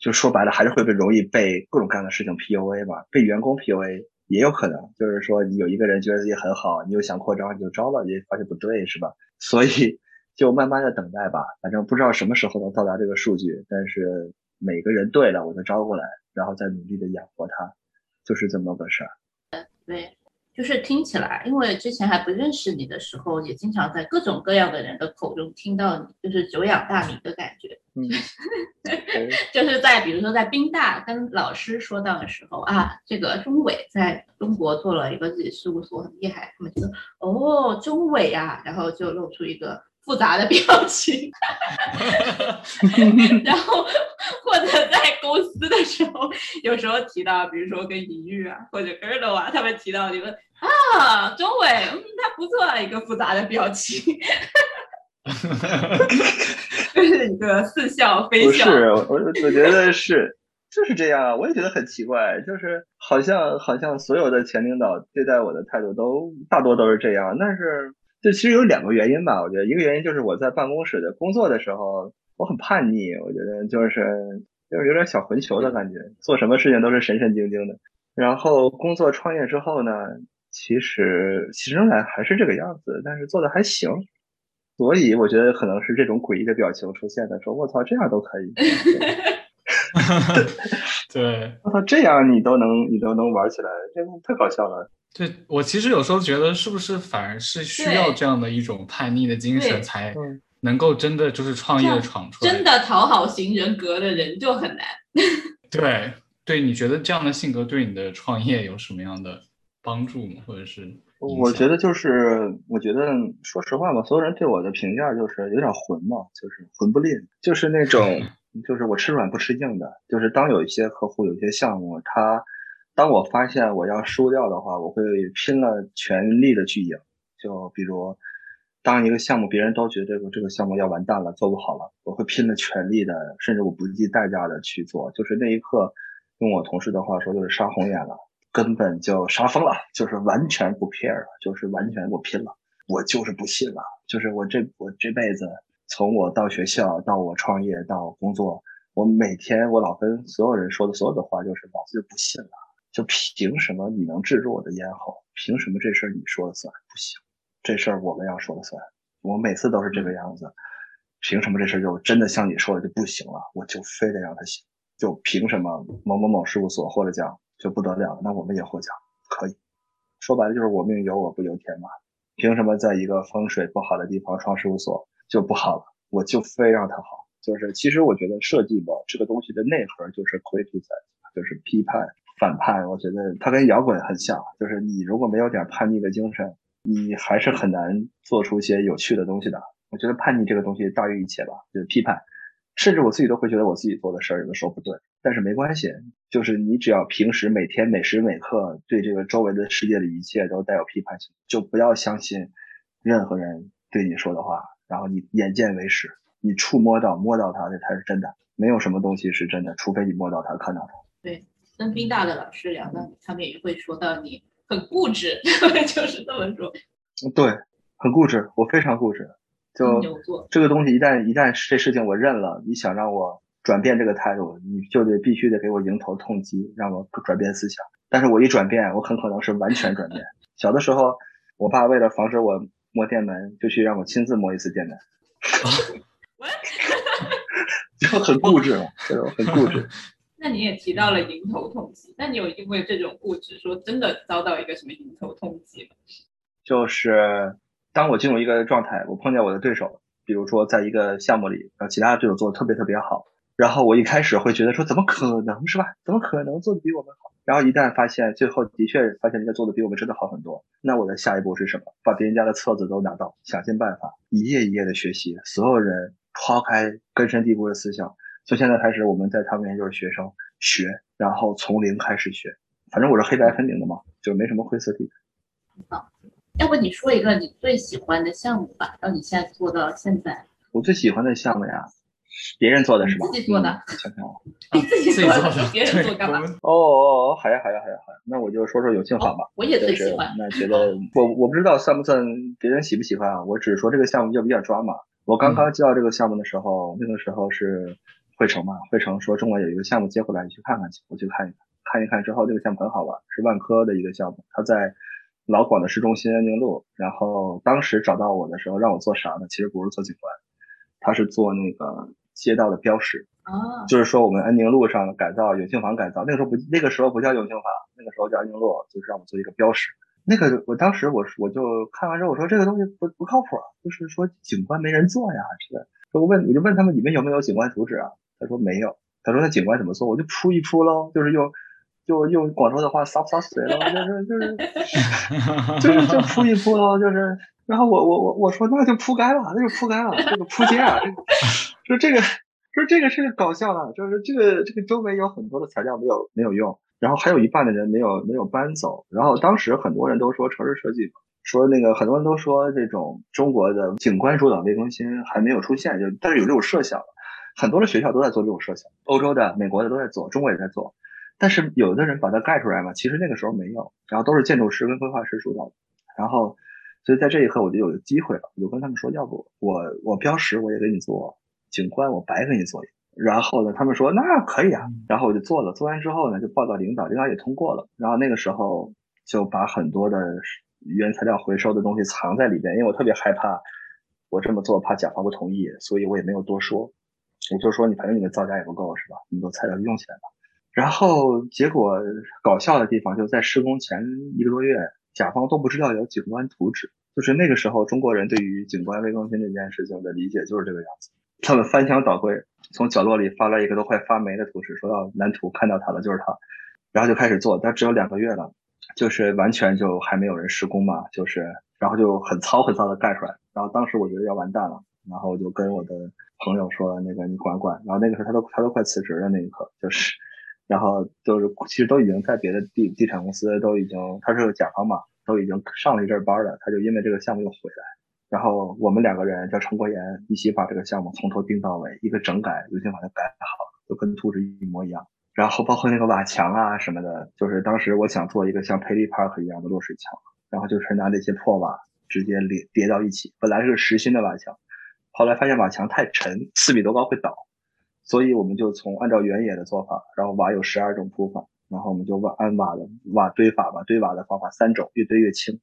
就说白了，还是会被容易被各种各样的事情 PUA 吧，被员工 PUA 也有可能。就是说，你有一个人觉得自己很好，你又想扩张，你就招了，你发现不对，是吧？所以就慢慢的等待吧，反正不知道什么时候能到达这个数据，但是每个人对了，我就招过来。然后再努力的养活他，就是这么个事儿。对，就是听起来，因为之前还不认识你的时候，也经常在各种各样的人的口中听到你，就是久仰大名的感觉。嗯，就是在比如说在宾大跟老师说到的时候啊，这个钟伟在中国做了一个自己事务所很厉害，他们就说哦，钟伟啊，然后就露出一个。复杂的表情，然后或者在公司的时候，有时候提到，比如说跟尹玉啊或者 g i r l 啊，他们提到你们啊，钟伟，嗯，他不错啊，一个复杂的表情，就是一个似笑非笑。不是，我我觉得是就是这样啊，我也觉得很奇怪，就是好像好像所有的前领导对待我的态度都大多都是这样，但是。就其实有两个原因吧，我觉得一个原因就是我在办公室的工作的时候，我很叛逆，我觉得就是就是有点小混球的感觉，做什么事情都是神神经经的。然后工作创业之后呢，其实其实仍然还是这个样子，但是做的还行。所以我觉得可能是这种诡异的表情出现的，说我操，这样都可以。对，我操，这样你都能你都能玩起来，这太搞笑了。对我其实有时候觉得，是不是反而是需要这样的一种叛逆的精神，才能够真的就是创业闯出来。真的讨好型人格的人就很难。对对，你觉得这样的性格对你的创业有什么样的帮助吗？或者是？我觉得就是，我觉得说实话吧，所有人对我的评价就是有点混嘛，就是混不吝，就是那种，就是我吃软不吃硬的，就是当有一些客户有一些项目他。当我发现我要输掉的话，我会拼了全力的去赢。就比如，当一个项目别人都觉得这个这个项目要完蛋了，做不好了，我会拼了全力的，甚至我不计代价的去做。就是那一刻，用我同事的话说，就是杀红眼了，根本就杀疯了，就是完全不 care 了，就是完全我拼了，我就是不信了。就是我这我这辈子，从我到学校到我创业到工作，我每天我老跟所有人说的所有的话，就是老子就不信了。就凭什么你能制住我的咽喉？凭什么这事儿你说了算？不行，这事儿我们要说了算。我每次都是这个样子。凭什么这事儿就真的像你说的就不行了？我就非得让他行。就凭什么某某某事务所获了奖就不得了？那我们也获奖可以。说白了就是我命由我不由天嘛。凭什么在一个风水不好的地方创事务所就不好了？我就非让他好。就是其实我觉得设计吧这个东西的内核就是 criticism，就是批判、反叛。我觉得它跟摇滚很像，就是你如果没有点叛逆的精神，你还是很难做出一些有趣的东西的。我觉得叛逆这个东西大于一切吧，就是批判。甚至我自己都会觉得我自己做的事儿有的时候不对，但是没关系，就是你只要平时每天每时每刻对这个周围的世界的一切都带有批判性，就不要相信任何人对你说的话，然后你眼见为实，你触摸到摸到它，那才是真的。没有什么东西是真的，除非你摸到它看到它。对，跟宾大的老师聊到你，他们也会说到你很固执，就是这么说。对，很固执，我非常固执。就这个东西，一旦一旦这事情我认了，你想让我转变这个态度，你就得必须得给我迎头痛击，让我转变思想。但是我一转变，我很可能是完全转变。小的时候，我爸为了防止我摸电门，就去让我亲自摸一次电门，就很固执嘛，就很固执。那你也提到了迎头痛击，那你有因为这种固执，说真的遭到一个什么迎头痛击吗？就是。当我进入一个状态，我碰见我的对手，比如说在一个项目里，然后，其他的队友做的特别特别好，然后我一开始会觉得说怎么可能是吧？怎么可能做的比我们好？然后一旦发现最后的确发现人家做的比我们真的好很多，那我的下一步是什么？把别人家的册子都拿到，想尽办法一页一页的学习，所有人抛开根深蒂固的思想，从现在开始我们在他面前就是学生学，然后从零开始学，反正我是黑白分明的嘛，就没什么灰色地带。要不你说一个你最喜欢的项目吧？让你现在做到现在，我最喜欢的项目呀，别人做的是吧？自己做的。想想哦，你自己做的，别人做干嘛？哦哦哦，好呀好呀好呀好呀，那我就说说有庆坊吧。我也最喜欢。那觉得 我我不知道算不算别人喜不喜欢啊？我只是说这个项目就比较抓嘛。我刚刚接到这个项目的时候，那个时候是汇成嘛？汇成说中国有一个项目接回来，你去看看去。我去看一看，看一看之后，这个项目很好玩，是万科的一个项目，它在。老广的市中心安宁路，然后当时找到我的时候，让我做啥呢？其实不是做景观，他是做那个街道的标识。啊，就是说我们安宁路上改造永庆坊改造，那个时候不那个时候不叫永庆坊，那个时候叫安宁路，就是让我做一个标识。那个我当时我我就看完之后我说这个东西不不靠谱，就是说景观没人做呀，是的。我问我就问他们你们有没有景观图纸啊？他说没有。他说那景观怎么做？我就铺一铺喽，就是用。就用广州的话，撒不撒水了，就是就是就是就铺一铺喽，就是。然后我我我我说那就铺盖了，那就铺盖了，这个铺街啊，这个说这个说这个是搞笑的，就是这个这个周围有很多的材料没有没有用，然后还有一半的人没有没有搬走。然后当时很多人都说城市设计，说那个很多人都说这种中国的景观主导微中心还没有出现，就但是有这种设想，很多的学校都在做这种设想，欧洲的、美国的都在做，中国也在做。但是有的人把它盖出来嘛，其实那个时候没有，然后都是建筑师跟规划师主导的，然后，所以在这一刻我就有个机会了，我就跟他们说，要不我我标识我也给你做，景观我白给你做，然后呢，他们说那可以啊，然后我就做了，做完之后呢就报到领导，领导也通过了，然后那个时候就把很多的原材料回收的东西藏在里边，因为我特别害怕我这么做怕甲方不同意，所以我也没有多说，我就说你反正你的造价也不够是吧，你的材料用起来吧。然后结果搞笑的地方就在施工前一个多月，甲方都不知道有景观图纸。就是那个时候，中国人对于景观微更新这件事情的理解就是这个样子。他们翻箱倒柜，从角落里发来一个都快发霉的图纸，说要蓝图，看到它了就是它，然后就开始做。但只有两个月了，就是完全就还没有人施工嘛，就是然后就很糙很糙的盖出来。然后当时我觉得要完蛋了，然后我就跟我的朋友说：“那个你管管。”然后那个时候他都他都快辞职了那一刻，就是。然后都是其实都已经在别的地地产公司都已经，他是个甲方嘛，都已经上了一阵班了。他就因为这个项目又回来，然后我们两个人叫陈国岩一起把这个项目从头定到尾，一个整改，有些把它改好，就跟图纸一模一样。然后包括那个瓦墙啊什么的，就是当时我想做一个像培利 Park 一样的落水墙，然后就是拿那些破瓦直接叠叠到一起。本来是实心的瓦墙，后来发现瓦墙太沉，四米多高会倒。所以我们就从按照原野的做法，然后瓦有十二种铺法，然后我们就瓦按瓦的瓦堆法吧，堆瓦的方法三种，越堆越轻，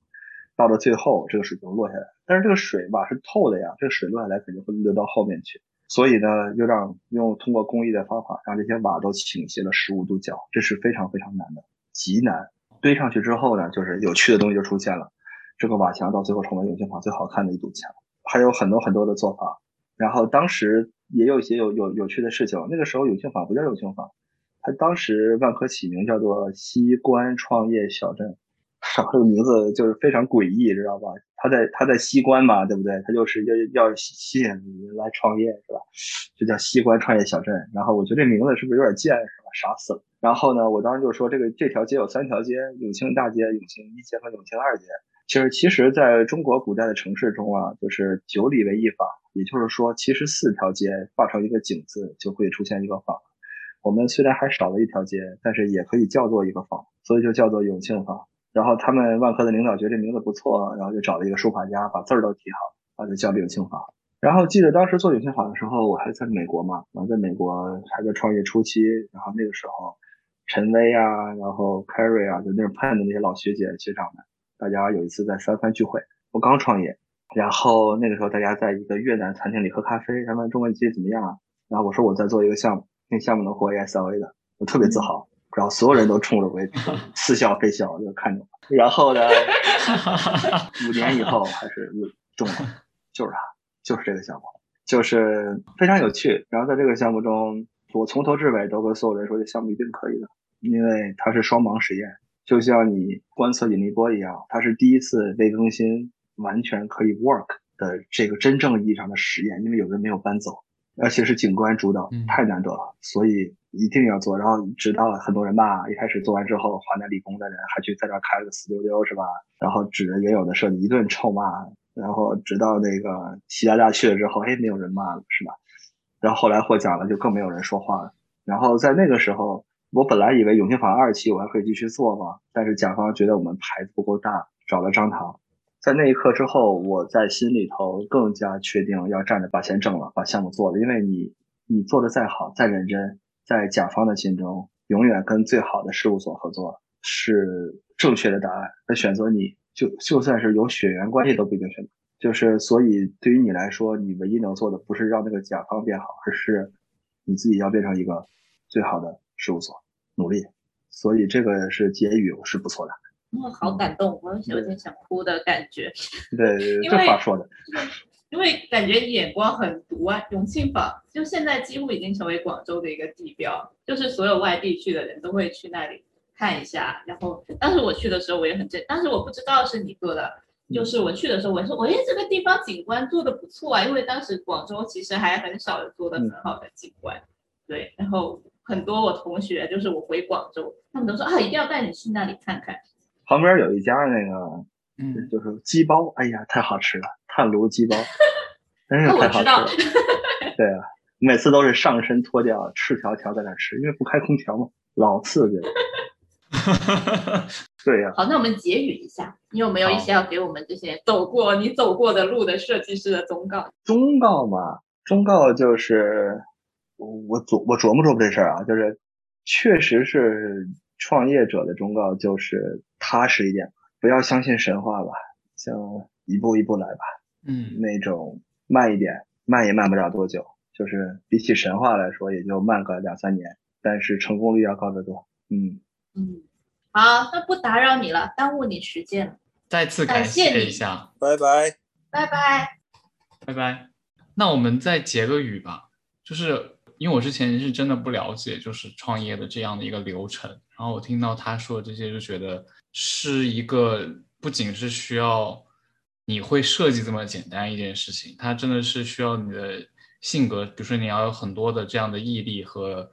到了最后这个水就落下来。但是这个水瓦是透的呀，这个水落下来肯定会流到后面去，所以呢，又让用通过工艺的方法让这些瓦都倾斜了十五度角，这是非常非常难的，极难。堆上去之后呢，就是有趣的东西就出现了，这个瓦墙到最后成为永庆坊最好看的一堵墙，还有很多很多的做法。然后当时也有一些有有有趣的事情。那个时候永庆坊不叫永庆坊，它当时万科起名叫做西关创业小镇，这个名字就是非常诡异，知道吧？它在它在西关嘛，对不对？它就是要要吸引人来创业，是吧？就叫西关创业小镇。然后我觉得这名字是不是有点贱，是吧？傻死了。然后呢，我当时就说这个这条街有三条街：永庆大街、永庆一街和永庆二街。其实，其实在中国古代的城市中啊，就是九里为一坊，也就是说，其实四条街画成一个井字，就会出现一个坊。我们虽然还少了一条街，但是也可以叫做一个坊，所以就叫做永庆坊。然后他们万科的领导觉得这名字不错，然后就找了一个书法家，把字儿都提好，啊，就叫永庆坊。然后记得当时做永庆坊的时候，我还在美国嘛，我在美国还在创业初期，然后那个时候，陈薇啊，然后 Carrie 啊，就那儿盼的那些老学姐学长们。大家有一次在三番聚会，我刚创业，然后那个时候大家在一个越南餐厅里喝咖啡，他问中文机怎么样啊？然后我说我在做一个项目，那项目能获 ASLA 的，我特别自豪，然后所有人都冲着我 似笑非笑就看着我。然后呢，五年以后还是中了，就是他，就是这个项目，就是非常有趣。然后在这个项目中，我从头至尾都跟所有人说，这项目一定可以的，因为它是双盲实验。就像你观测引力波一样，它是第一次微更新完全可以 work 的这个真正意义上的实验，因为有人没有搬走，而且是景观主导，太难得了，所以一定要做。然后直到很多人骂，一开始做完之后，华南理工的人还去在这开了个四六六，是吧？然后指着原有的设计一顿臭骂，然后直到那个习大大去了之后，哎，没有人骂了，是吧？然后后来获奖了，就更没有人说话了。然后在那个时候。我本来以为永兴坊二期我还可以继续做嘛，但是甲方觉得我们牌子不够大，找了张唐。在那一刻之后，我在心里头更加确定要站着把钱挣了，把项目做了。因为你你做的再好再认真，在甲方的心中，永远跟最好的事务所合作是正确的答案。他选择你就就算是有血缘关系都不一定选择。就是所以对于你来说，你唯一能做的不是让那个甲方变好，而是你自己要变成一个最好的事务所。努力，所以这个是结语，是不错的。哇，好感动，我有点想哭的感觉。对，这话说的。因为感觉眼光很毒啊！永庆坊就现在几乎已经成为广州的一个地标，就是所有外地去的人都会去那里看一下。然后当时我去的时候，我也很震，当时我不知道是你做的，就是我去的时候，我说，我哎，这个地方景观做的不错啊，因为当时广州其实还很少有做的很好的景观。对，然后。很多我同学就是我回广州，他们都说啊，一定要带你去那里看看。旁边有一家那个，嗯，就是鸡包，哎呀，太好吃了，炭炉鸡包，真是太好吃了。对啊，每次都是上身脱掉，赤条条在那吃，因为不开空调嘛，老刺激了。对呀。好，那我们结语一下，你有没有一些要给我们这些走过你走过的路的设计师的忠告？忠告嘛，忠告就是。我琢我琢磨琢磨这事儿啊，就是确实是创业者的忠告，就是踏实一点，不要相信神话吧，像一步一步来吧，嗯，那种慢一点，慢也慢不了多久，就是比起神话来说，也就慢个两三年，但是成功率要高得多，嗯。嗯，好，那不打扰你了，耽误你时间了，再次感谢一下，拜拜，拜拜，拜拜，那我们再结个语吧，就是。因为我之前是真的不了解，就是创业的这样的一个流程，然后我听到他说这些，就觉得是一个不仅是需要你会设计这么简单一件事情，它真的是需要你的性格，比如说你要有很多的这样的毅力和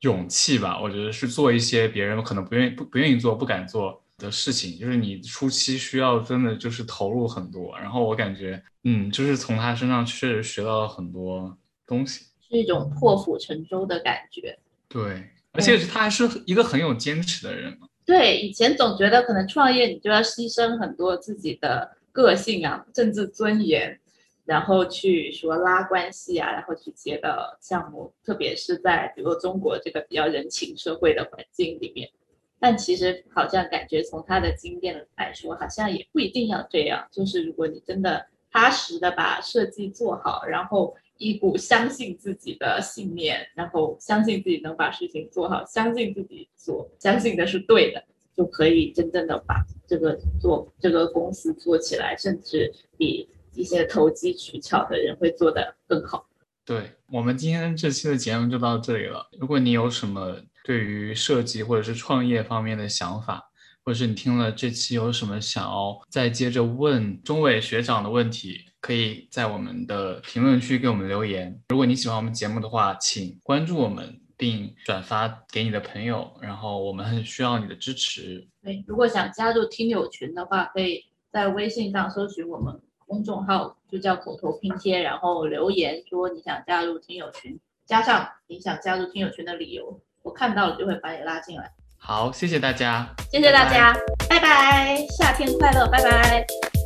勇气吧。我觉得是做一些别人可能不愿意、不不愿意做、不敢做的事情，就是你初期需要真的就是投入很多。然后我感觉，嗯，就是从他身上确实学到了很多东西。是一种破釜沉舟的感觉，对，而且他还是一个很有坚持的人对，以前总觉得可能创业你就要牺牲很多自己的个性啊、政治尊严，然后去说拉关系啊，然后去接的项目，特别是在比如中国这个比较人情社会的环境里面。但其实好像感觉从他的经验来说，好像也不一定要这样。就是如果你真的踏实的把设计做好，然后。一股相信自己的信念，然后相信自己能把事情做好，相信自己做，相信的是对的，就可以真正的把这个做这个公司做起来，甚至比一些投机取巧的人会做得更好。对我们今天这期的节目就到这里了。如果你有什么对于设计或者是创业方面的想法，或者是你听了这期有什么想要再接着问钟伟学长的问题，可以在我们的评论区给我们留言。如果你喜欢我们节目的话，请关注我们并转发给你的朋友，然后我们很需要你的支持。对，如果想加入听友群的话，可以在微信上搜寻我们公众号，就叫口头拼贴，然后留言说你想加入听友群，加上你想加入听友群的理由，我看到了就会把你拉进来。好，谢谢大家，谢谢大家，拜拜，夏天快乐，拜拜。